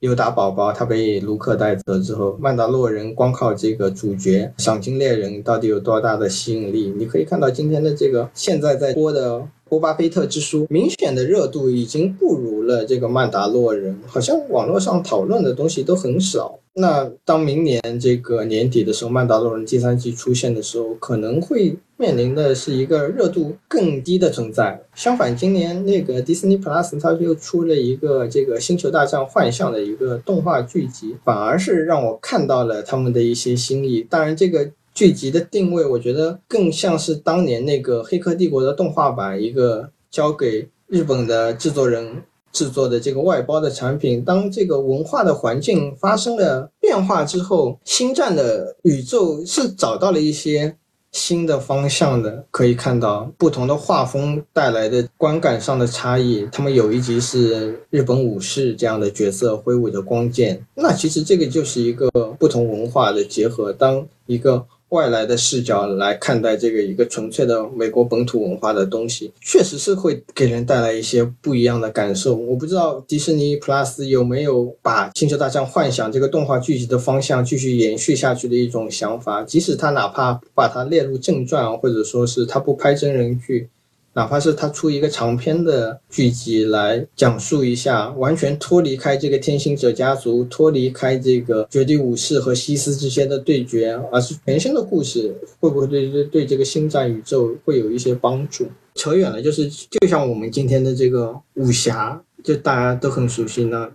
尤达宝宝，他被卢克带走之后，曼达洛人光靠这个主角赏金猎人到底有多大的吸引力？你可以看到今天的这个现在在播的《巴菲特之书》，明显的热度已经不如了这个曼达洛人，好像网络上讨论的东西都很少。那当明年这个年底的时候，《曼达洛人》第三季出现的时候，可能会面临的是一个热度更低的存在。相反，今年那个 Disney Plus 它又出了一个这个《星球大战：幻象》的一个动画剧集，反而是让我看到了他们的一些新意。当然，这个剧集的定位，我觉得更像是当年那个《黑客帝国》的动画版，一个交给日本的制作人。制作的这个外包的产品，当这个文化的环境发生了变化之后，星战的宇宙是找到了一些新的方向的。可以看到不同的画风带来的观感上的差异。他们有一集是日本武士这样的角色挥舞着光剑，那其实这个就是一个不同文化的结合。当一个外来的视角来看待这个一个纯粹的美国本土文化的东西，确实是会给人带来一些不一样的感受。我不知道迪士尼 Plus 有没有把《星球大战：幻想》这个动画剧集的方向继续延续下去的一种想法，即使他哪怕把它列入正传，或者说是他不拍真人剧，哪怕是他出一个长篇的剧集来讲述一下，完全脱离开这个天行者家族，脱离开这个绝地武士和西斯之间的对决，而是全新的故事，会不会对对对这个星战宇宙会有一些帮助？扯远了，就是就像我们今天的这个武侠，就大家都很熟悉呢。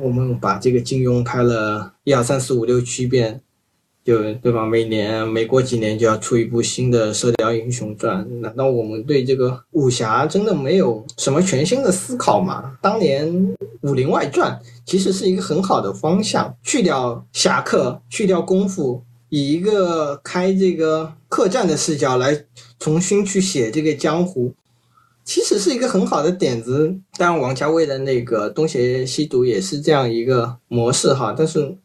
我们把这个金庸拍了一二三四五六七遍。就对吧？每年每过几年就要出一部新的《射雕英雄传》，难道我们对这个武侠真的没有什么全新的思考吗？当年《武林外传》其实是一个很好的方向，去掉侠客，去掉功夫，以一个开这个客栈的视角来重新去写这个江湖，其实是一个很好的点子。当然，王家卫的那个《东邪西毒》也是这样一个模式哈，但是。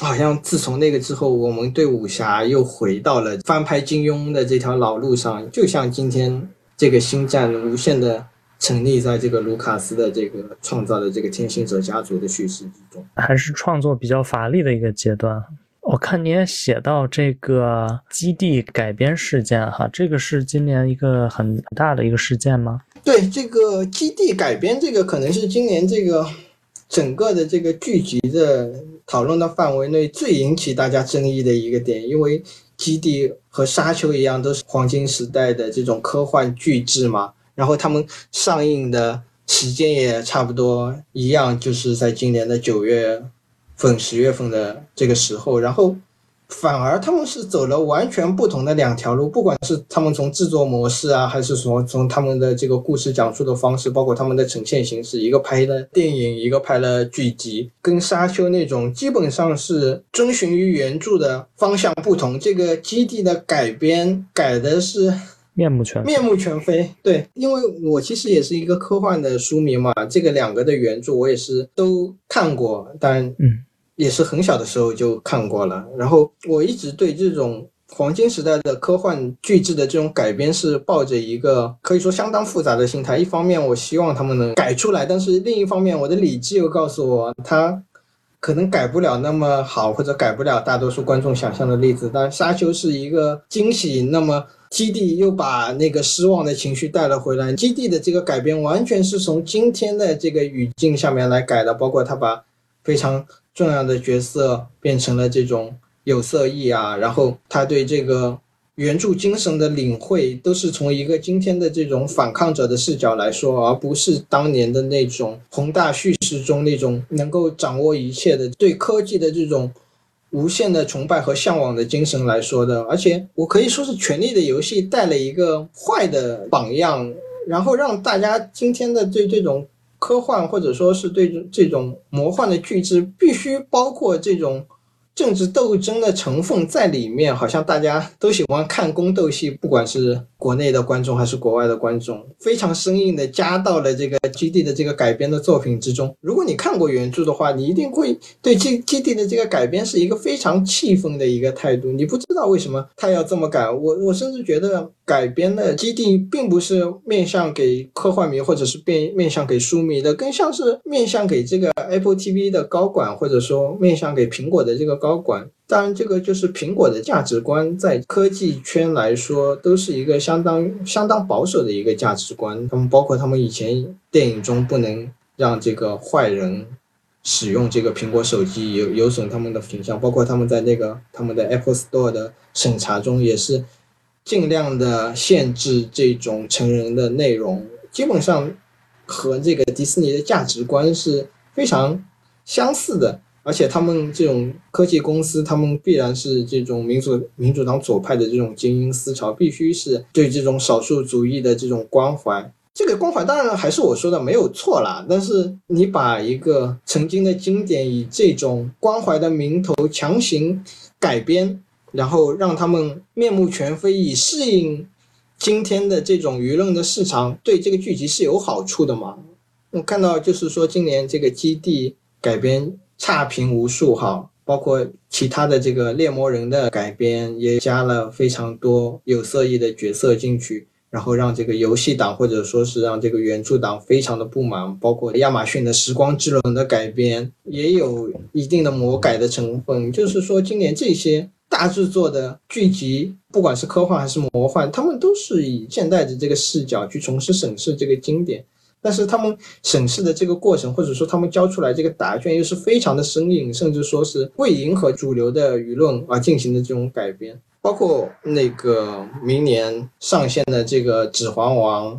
好像自从那个之后，我们对武侠又回到了翻拍金庸的这条老路上。就像今天这个星战无限的成立在这个卢卡斯的这个创造的这个天行者家族的叙事之中，还是创作比较乏力的一个阶段。我看你也写到这个基地改编事件哈，这个是今年一个很大的一个事件吗？对，这个基地改编这个可能是今年这个整个的这个剧集的。讨论的范围内最引起大家争议的一个点，因为《基地》和《沙丘》一样都是黄金时代的这种科幻巨制嘛，然后他们上映的时间也差不多一样，就是在今年的九月份、十月份的这个时候，然后。反而他们是走了完全不同的两条路，不管是他们从制作模式啊，还是说从他们的这个故事讲述的方式，包括他们的呈现形式，一个拍了电影，一个拍了剧集，跟沙丘那种基本上是遵循于原著的方向不同。这个基地的改编改的是面目全面目全非。对，因为我其实也是一个科幻的书迷嘛，这个两个的原著我也是都看过，但嗯。也是很小的时候就看过了，然后我一直对这种黄金时代的科幻巨制的这种改编是抱着一个可以说相当复杂的心态。一方面，我希望他们能改出来，但是另一方面，我的理智又告诉我，他可能改不了那么好，或者改不了大多数观众想象的例子。但沙丘是一个惊喜，那么基地又把那个失望的情绪带了回来。基地的这个改编完全是从今天的这个语境下面来改的，包括他把非常。重要的角色变成了这种有色裔啊，然后他对这个原著精神的领会都是从一个今天的这种反抗者的视角来说，而不是当年的那种宏大叙事中那种能够掌握一切的对科技的这种无限的崇拜和向往的精神来说的。而且我可以说是《权力的游戏》带了一个坏的榜样，然后让大家今天的对这种。科幻或者说是对这种魔幻的巨制，必须包括这种。政治斗争的成分在里面，好像大家都喜欢看宫斗戏，不管是国内的观众还是国外的观众，非常生硬的加到了这个基地的这个改编的作品之中。如果你看过原著的话，你一定会对基基地的这个改编是一个非常气愤的一个态度。你不知道为什么他要这么改，我我甚至觉得改编的基地并不是面向给科幻迷或者是面面向给书迷的，更像是面向给这个 Apple TV 的高管，或者说面向给苹果的这个高。管，当然，这个就是苹果的价值观，在科技圈来说，都是一个相当相当保守的一个价值观。他们包括他们以前电影中不能让这个坏人使用这个苹果手机，有有损他们的形象。包括他们在那个他们的 Apple Store 的审查中，也是尽量的限制这种成人的内容。基本上和这个迪士尼的价值观是非常相似的。而且他们这种科技公司，他们必然是这种民主民主党左派的这种精英思潮，必须是对这种少数主义的这种关怀。这个关怀当然还是我说的没有错啦，但是你把一个曾经的经典以这种关怀的名头强行改编，然后让他们面目全非，以适应今天的这种舆论的市场，对这个剧集是有好处的嘛？我看到就是说今年这个基地改编。差评无数哈，包括其他的这个猎魔人的改编也加了非常多有色艺的角色进去，然后让这个游戏党或者说是让这个原著党非常的不满。包括亚马逊的时光之轮的改编也有一定的魔改的成分。就是说，今年这些大制作的剧集，不管是科幻还是魔幻，他们都是以现代的这个视角去重新审视这个经典。但是他们审视的这个过程，或者说他们交出来这个答卷，又是非常的生硬，甚至说是为迎合主流的舆论而进行的这种改编。包括那个明年上线的这个《指环王》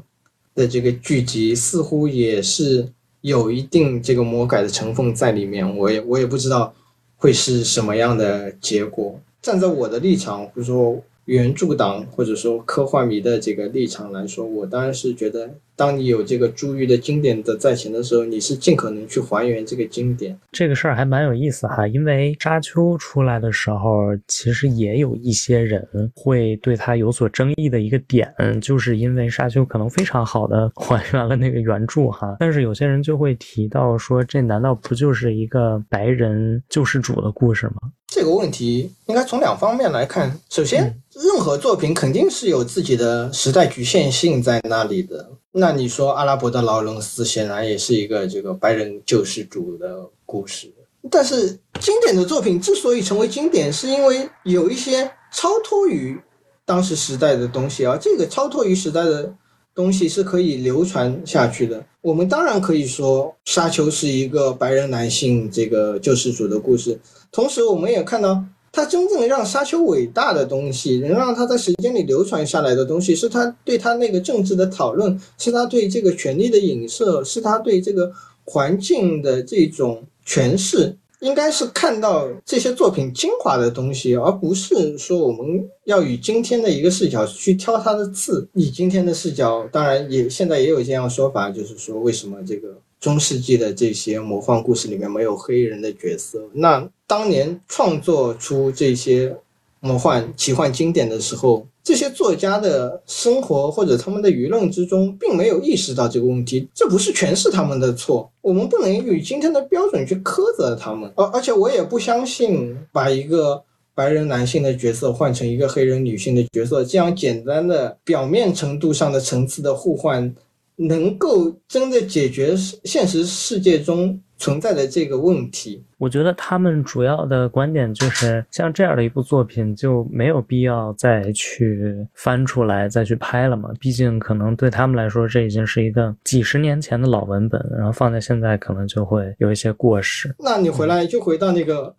的这个剧集，似乎也是有一定这个魔改的成分在里面。我也我也不知道会是什么样的结果。站在我的立场，或者说原著党或者说科幻迷的这个立场来说，我当然是觉得。当你有这个珠玉的经典的在前的时候，你是尽可能去还原这个经典。这个事儿还蛮有意思哈，因为沙丘出来的时候，其实也有一些人会对他有所争议的一个点，就是因为沙丘可能非常好的还原了那个原著哈，但是有些人就会提到说，这难道不就是一个白人救世主的故事吗？这个问题应该从两方面来看。首先，任何作品肯定是有自己的时代局限性在那里的。那你说阿拉伯的劳伦斯显然也是一个这个白人救世主的故事，但是经典的作品之所以成为经典，是因为有一些超脱于当时时代的东西啊，这个超脱于时代的东西是可以流传下去的。我们当然可以说《沙丘》是一个白人男性这个救世主的故事，同时我们也看到。他真正让沙丘伟大的东西，能让他在时间里流传下来的东西，是他对他那个政治的讨论，是他对这个权力的影射，是他对这个环境的这种诠释。应该是看到这些作品精华的东西，而不是说我们要以今天的一个视角去挑它的刺。以今天的视角，当然也现在也有这样说法，就是说为什么这个。中世纪的这些魔幻故事里面没有黑人的角色，那当年创作出这些魔幻奇幻经典的时候，这些作家的生活或者他们的舆论之中，并没有意识到这个问题，这不是全是他们的错，我们不能以今天的标准去苛责他们，而而且我也不相信把一个白人男性的角色换成一个黑人女性的角色，这样简单的表面程度上的层次的互换。能够真的解决现实世界中存在的这个问题，我觉得他们主要的观点就是，像这样的一部作品就没有必要再去翻出来再去拍了嘛。毕竟可能对他们来说，这已经是一个几十年前的老文本，然后放在现在可能就会有一些过时。那你回来就回到那个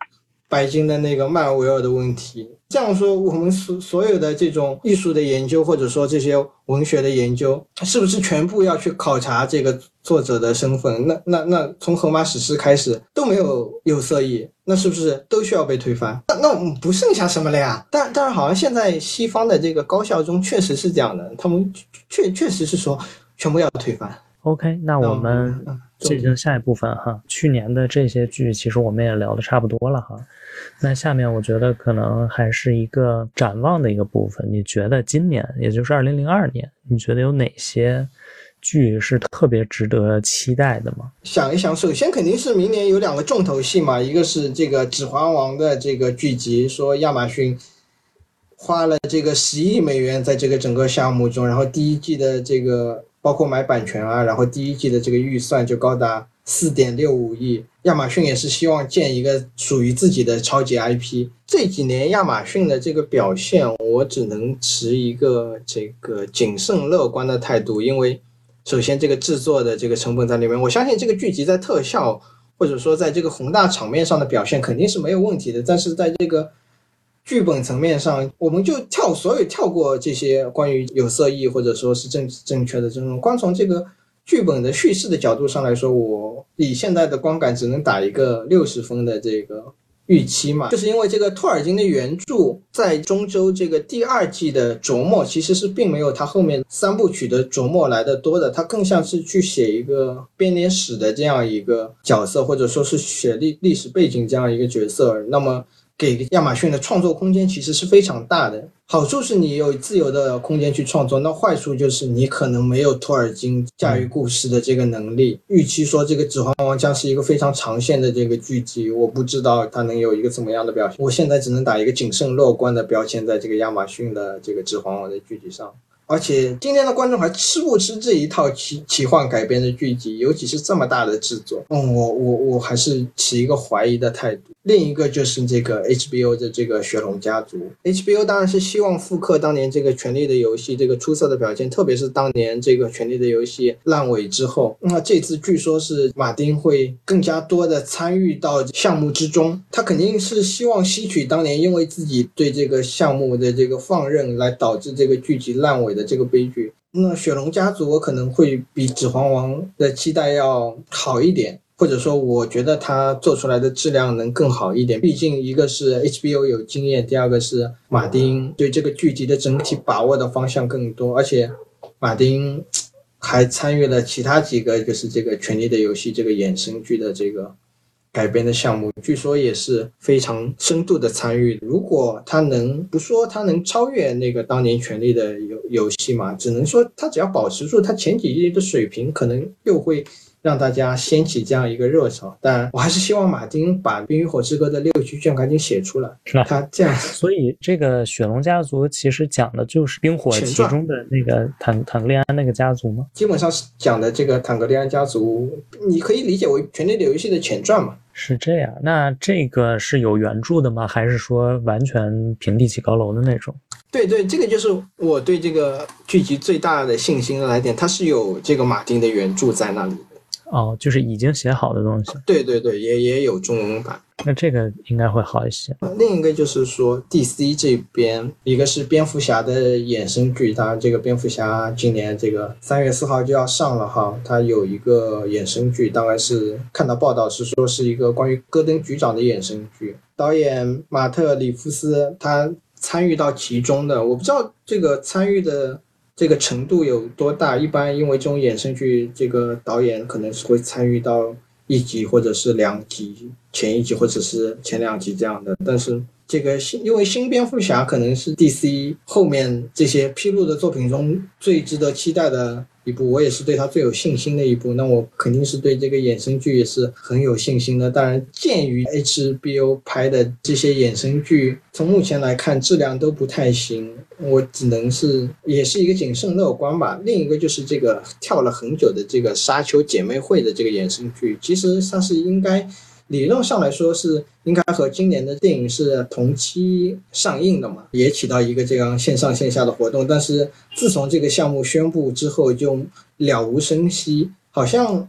白金的那个曼维尔的问题。这样说，我们所所有的这种艺术的研究，或者说这些文学的研究，是不是全部要去考察这个作者的身份？那那那从荷马史诗开始都没有有色艺，那是不是都需要被推翻？那那不剩下什么了呀？但但是好像现在西方的这个高校中确实是这样的，他们确确实是说全部要推翻。OK，那我们进行下一部分哈。去年的这些剧，其实我们也聊的差不多了哈。那下面我觉得可能还是一个展望的一个部分。你觉得今年，也就是二零零二年，你觉得有哪些剧是特别值得期待的吗？想一想，首先肯定是明年有两个重头戏嘛，一个是这个《指环王》的这个剧集，说亚马逊花了这个十亿美元在这个整个项目中，然后第一季的这个包括买版权啊，然后第一季的这个预算就高达。四点六五亿，亚马逊也是希望建一个属于自己的超级 IP。这几年亚马逊的这个表现，我只能持一个这个谨慎乐观的态度，因为首先这个制作的这个成本在里面，我相信这个剧集在特效或者说在这个宏大场面上的表现肯定是没有问题的，但是在这个剧本层面上，我们就跳所有跳过这些关于有色艺或者说是正正确的这种，光从这个。剧本的叙事的角度上来说，我以现在的观感只能打一个六十分的这个预期嘛，就是因为这个托尔金的原著在中州这个第二季的琢磨，其实是并没有他后面三部曲的琢磨来的多的，他更像是去写一个编年史的这样一个角色，或者说是写历历史背景这样一个角色，那么。给亚马逊的创作空间其实是非常大的，好处是你有自由的空间去创作，那坏处就是你可能没有托尔金驾驭故事的这个能力。预期说这个《指环王》将是一个非常长线的这个剧集，我不知道它能有一个怎么样的表现。我现在只能打一个谨慎乐观的标签在这个亚马逊的这个《指环王》的剧集上。而且今天的观众还吃不吃这一套奇奇幻改编的剧集，尤其是这么大的制作？嗯，我我我还是持一个怀疑的态度。另一个就是这个 HBO 的这个《雪龙家族》，HBO 当然是希望复刻当年这个《权力的游戏》这个出色的表现，特别是当年这个《权力的游戏》烂尾之后，那这次据说是马丁会更加多的参与到项目之中，他肯定是希望吸取当年因为自己对这个项目的这个放任来导致这个剧集烂尾的这个悲剧。那《雪龙家族》我可能会比《指环王》的期待要好一点。或者说，我觉得它做出来的质量能更好一点。毕竟，一个是 HBO 有经验，第二个是马丁对这个剧集的整体把握的方向更多。而且，马丁还参与了其他几个，就是这个《权力的游戏》这个衍生剧的这个改编的项目，据说也是非常深度的参与。如果他能不说他能超越那个当年《权力的游游戏嘛，只能说他只要保持住他前几季的水平，可能又会。让大家掀起这样一个热潮，但我还是希望马丁把《冰与火之歌》的六集卷赶紧写出来。是吧他这样，所以这个《雪龙家族》其实讲的就是冰火其中的那个坦坦格利安那个家族吗？基本上是讲的这个坦格利安家族，你可以理解为《权力的游戏》的前传嘛？是这样，那这个是有原著的吗？还是说完全平地起高楼的那种？对对，这个就是我对这个剧集最大的信心的来点，它是有这个马丁的原著在那里。哦，就是已经写好的东西。对对对，也也有中文版。那这个应该会好一些。另一个就是说，DC 这边，一个是蝙蝠侠的衍生剧，当然这个蝙蝠侠今年这个三月四号就要上了哈，它有一个衍生剧，大概是看到报道是说是一个关于戈登局长的衍生剧，导演马特·里夫斯他参与到其中的，我不知道这个参与的。这个程度有多大？一般因为这种衍生剧，这个导演可能是会参与到一集或者是两集，前一集或者是前两集这样的。但是这个新，因为新蝙蝠侠可能是 DC 后面这些披露的作品中最值得期待的。一部我也是对他最有信心的一部，那我肯定是对这个衍生剧也是很有信心的。当然，鉴于 HBO 拍的这些衍生剧，从目前来看质量都不太行，我只能是也是一个谨慎乐观吧。另一个就是这个跳了很久的这个《沙丘姐妹会》的这个衍生剧，其实它是应该。理论上来说是应该和今年的电影是同期上映的嘛，也起到一个这样线上线下的活动。但是自从这个项目宣布之后，就了无声息，好像。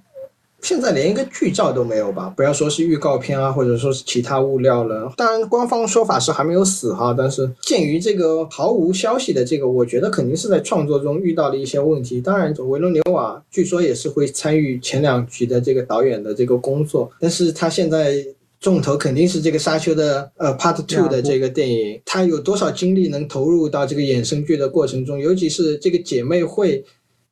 现在连一个剧照都没有吧？不要说是预告片啊，或者说是其他物料了。当然，官方说法是还没有死哈。但是鉴于这个毫无消息的这个，我觉得肯定是在创作中遇到了一些问题。当然，维伦纽瓦据说也是会参与前两集的这个导演的这个工作，但是他现在重头肯定是这个沙丘的呃 Part Two 的这个电影，他有多少精力能投入到这个衍生剧的过程中？尤其是这个姐妹会。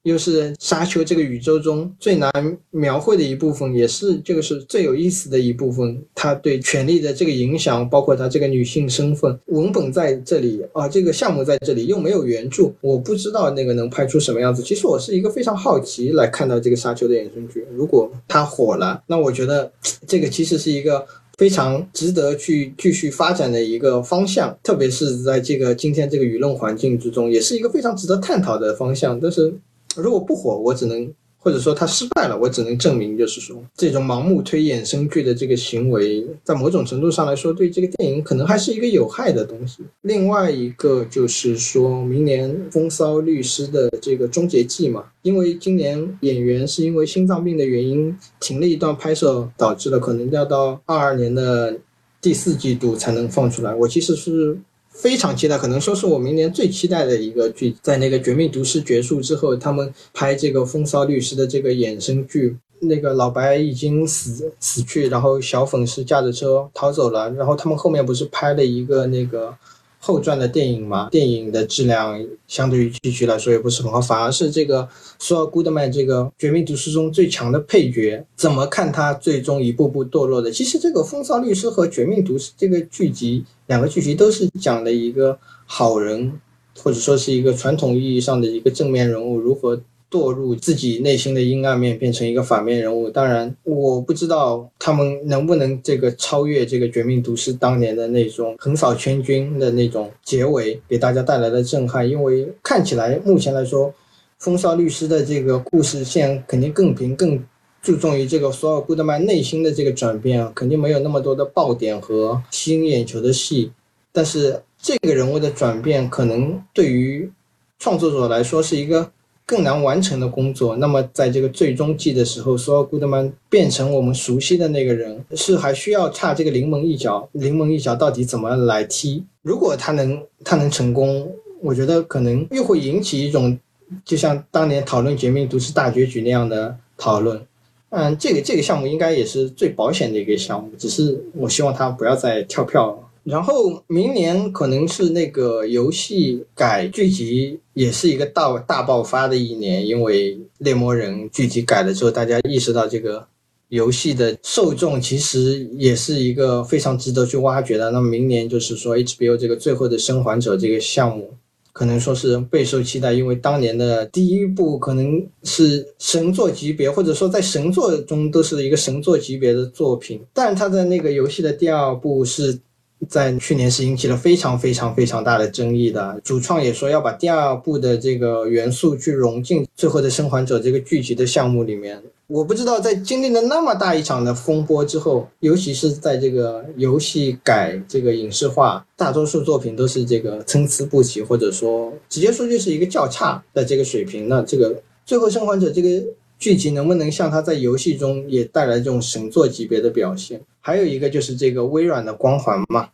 又是沙丘这个宇宙中最难描绘的一部分，也是这个是最有意思的一部分。他对权力的这个影响，包括他这个女性身份，文本在这里啊，这个项目在这里又没有原著，我不知道那个能拍出什么样子。其实我是一个非常好奇来看到这个沙丘的衍生剧，如果它火了，那我觉得这个其实是一个非常值得去继续发展的一个方向，特别是在这个今天这个舆论环境之中，也是一个非常值得探讨的方向。但是。如果不火，我只能或者说他失败了，我只能证明就是说，这种盲目推衍生剧的这个行为，在某种程度上来说，对这个电影可能还是一个有害的东西。另外一个就是说明年《风骚律师》的这个终结季嘛，因为今年演员是因为心脏病的原因停了一段拍摄，导致了可能要到二二年的第四季度才能放出来。我其实是。非常期待，可能说是我明年最期待的一个剧，在那个《绝命毒师》结束之后，他们拍这个《风骚律师》的这个衍生剧。那个老白已经死死去，然后小粉是驾着车逃走了，然后他们后面不是拍了一个那个。后传的电影嘛，电影的质量相对于剧集来说也不是很好，反而是这个索尔·古德曼这个《绝命毒师》中最强的配角，怎么看他最终一步步堕落的？其实这个《风骚律师》和《绝命毒师》这个剧集，两个剧集都是讲的一个好人，或者说是一个传统意义上的一个正面人物如何。堕入自己内心的阴暗面，变成一个反面人物。当然，我不知道他们能不能这个超越这个《绝命毒师》当年的那种横扫千军的那种结尾，给大家带来的震撼。因为看起来目前来说，《风骚律师》的这个故事线肯定更平、更注重于这个索尔·古德曼内心的这个转变啊，肯定没有那么多的爆点和吸引眼球的戏。但是这个人物的转变，可能对于创作者来说是一个更难完成的工作。那么在这个最终季的时候，索尔·古德曼变成我们熟悉的那个人，是还需要差这个临门一脚。临门一脚到底怎么来踢？如果他能他能成功，我觉得可能又会引起一种。就像当年讨论《绝命毒师》大结局那样的讨论，嗯，这个这个项目应该也是最保险的一个项目，只是我希望他不要再跳票了。然后明年可能是那个游戏改剧集也是一个大大爆发的一年，因为《猎魔人》剧集改了之后，大家意识到这个游戏的受众其实也是一个非常值得去挖掘的。那么明年就是说 HBO 这个《最后的生还者》这个项目。可能说是备受期待，因为当年的第一部可能是神作级别，或者说在神作中都是一个神作级别的作品。但他的那个游戏的第二部是在去年是引起了非常非常非常大的争议的。主创也说要把第二部的这个元素去融进《最后的生还者》这个剧集的项目里面。我不知道在经历了那么大一场的风波之后，尤其是在这个游戏改这个影视化，大多数作品都是这个参差不齐，或者说直接说就是一个较差的这个水平。那这个《最后生还者》这个剧集能不能像它在游戏中也带来这种神作级别的表现？还有一个就是这个微软的《光环》嘛，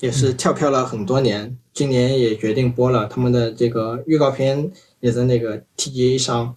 也是跳票了很多年，今年也决定播了，他们的这个预告片也在那个 TGA 上。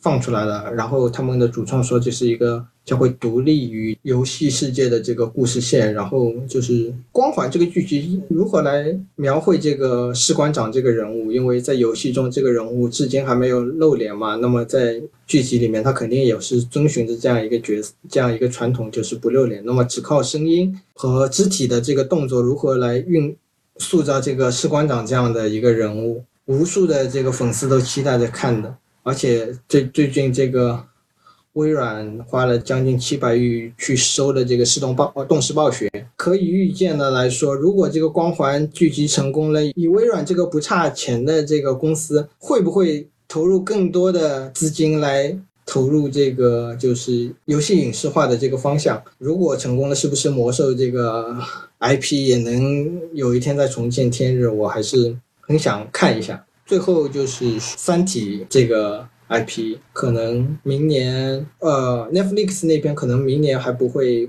放出来了，然后他们的主创说这是一个将会独立于游戏世界的这个故事线，然后就是光环这个剧集如何来描绘这个士官长这个人物，因为在游戏中这个人物至今还没有露脸嘛，那么在剧集里面他肯定也是遵循着这样一个角色这样一个传统，就是不露脸，那么只靠声音和肢体的这个动作如何来运塑造这个士官长这样的一个人物，无数的这个粉丝都期待着看的。而且最最近这个微软花了将近七百亿去收的这个视动暴呃动视暴雪，可以预见的来说，如果这个光环聚集成功了，以微软这个不差钱的这个公司，会不会投入更多的资金来投入这个就是游戏影视化的这个方向？如果成功了，是不是魔兽这个 IP 也能有一天再重见天日？我还是很想看一下。最后就是《三体》这个 IP，可能明年呃 Netflix 那边可能明年还不会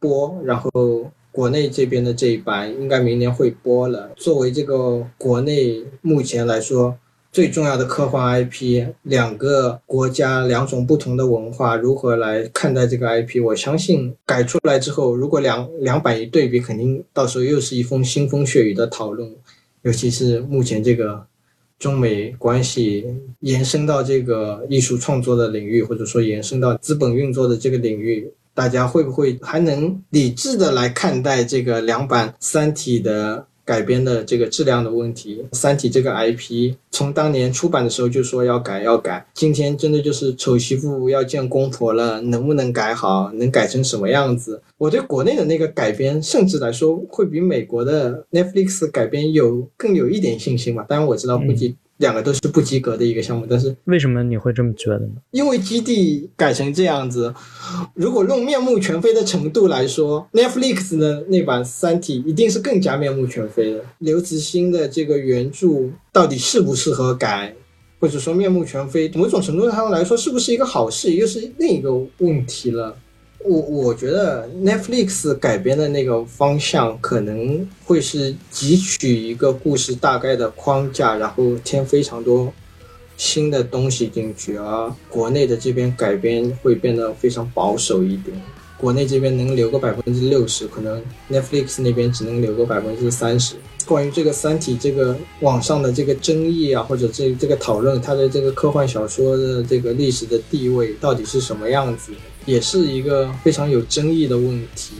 播，然后国内这边的这一版应该明年会播了。作为这个国内目前来说最重要的科幻 IP，两个国家两种不同的文化如何来看待这个 IP？我相信改出来之后，如果两两版一对比，肯定到时候又是一封腥风血雨的讨论，尤其是目前这个。中美关系延伸到这个艺术创作的领域，或者说延伸到资本运作的这个领域，大家会不会还能理智的来看待这个两版《三体》的改编的这个质量的问题？《三体》这个 IP 从当年出版的时候就说要改要改，今天真的就是丑媳妇要见公婆了，能不能改好？能改成什么样子？我对国内的那个改编，甚至来说会比美国的 Netflix 改编有更有一点信心吧？当然我知道估计两个都是不及格的一个项目，但是为什么你会这么觉得呢？因为基地改成这样子，如果用面目全非的程度来说，Netflix 的那版《三体》一定是更加面目全非的。刘慈欣的这个原著到底适不适合改，或者说面目全非，某种程度上来说是不是一个好事，又是另一个问题了。我我觉得 Netflix 改编的那个方向可能会是汲取一个故事大概的框架，然后添非常多新的东西进去，而国内的这边改编会变得非常保守一点。国内这边能留个百分之六十，可能 Netflix 那边只能留个百分之三十。关于这个《三体》这个网上的这个争议啊，或者这这个讨论，它的这个科幻小说的这个历史的地位到底是什么样子？也是一个非常有争议的问题。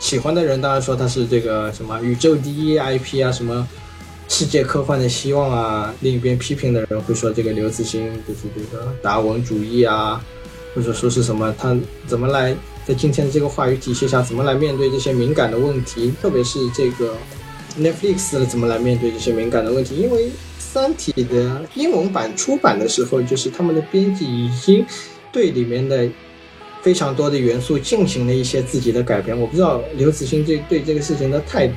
喜欢的人当然说它是这个什么宇宙第一 IP 啊，什么世界科幻的希望啊。另一边批评的人会说这个刘慈欣就是这个达文主义啊，或者说是什么他怎么来在今天的这个话语体系下怎么来面对这些敏感的问题，特别是这个 Netflix 怎么来面对这些敏感的问题？因为《三体》的英文版出版的时候，就是他们的编辑已经对里面的。非常多的元素进行了一些自己的改编。我不知道刘慈欣对对这个事情的态度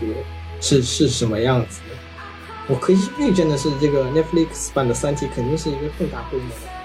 是是什么样子的。我可以预见的是，这个 Netflix 版的《三体》肯定是一个更大规模的。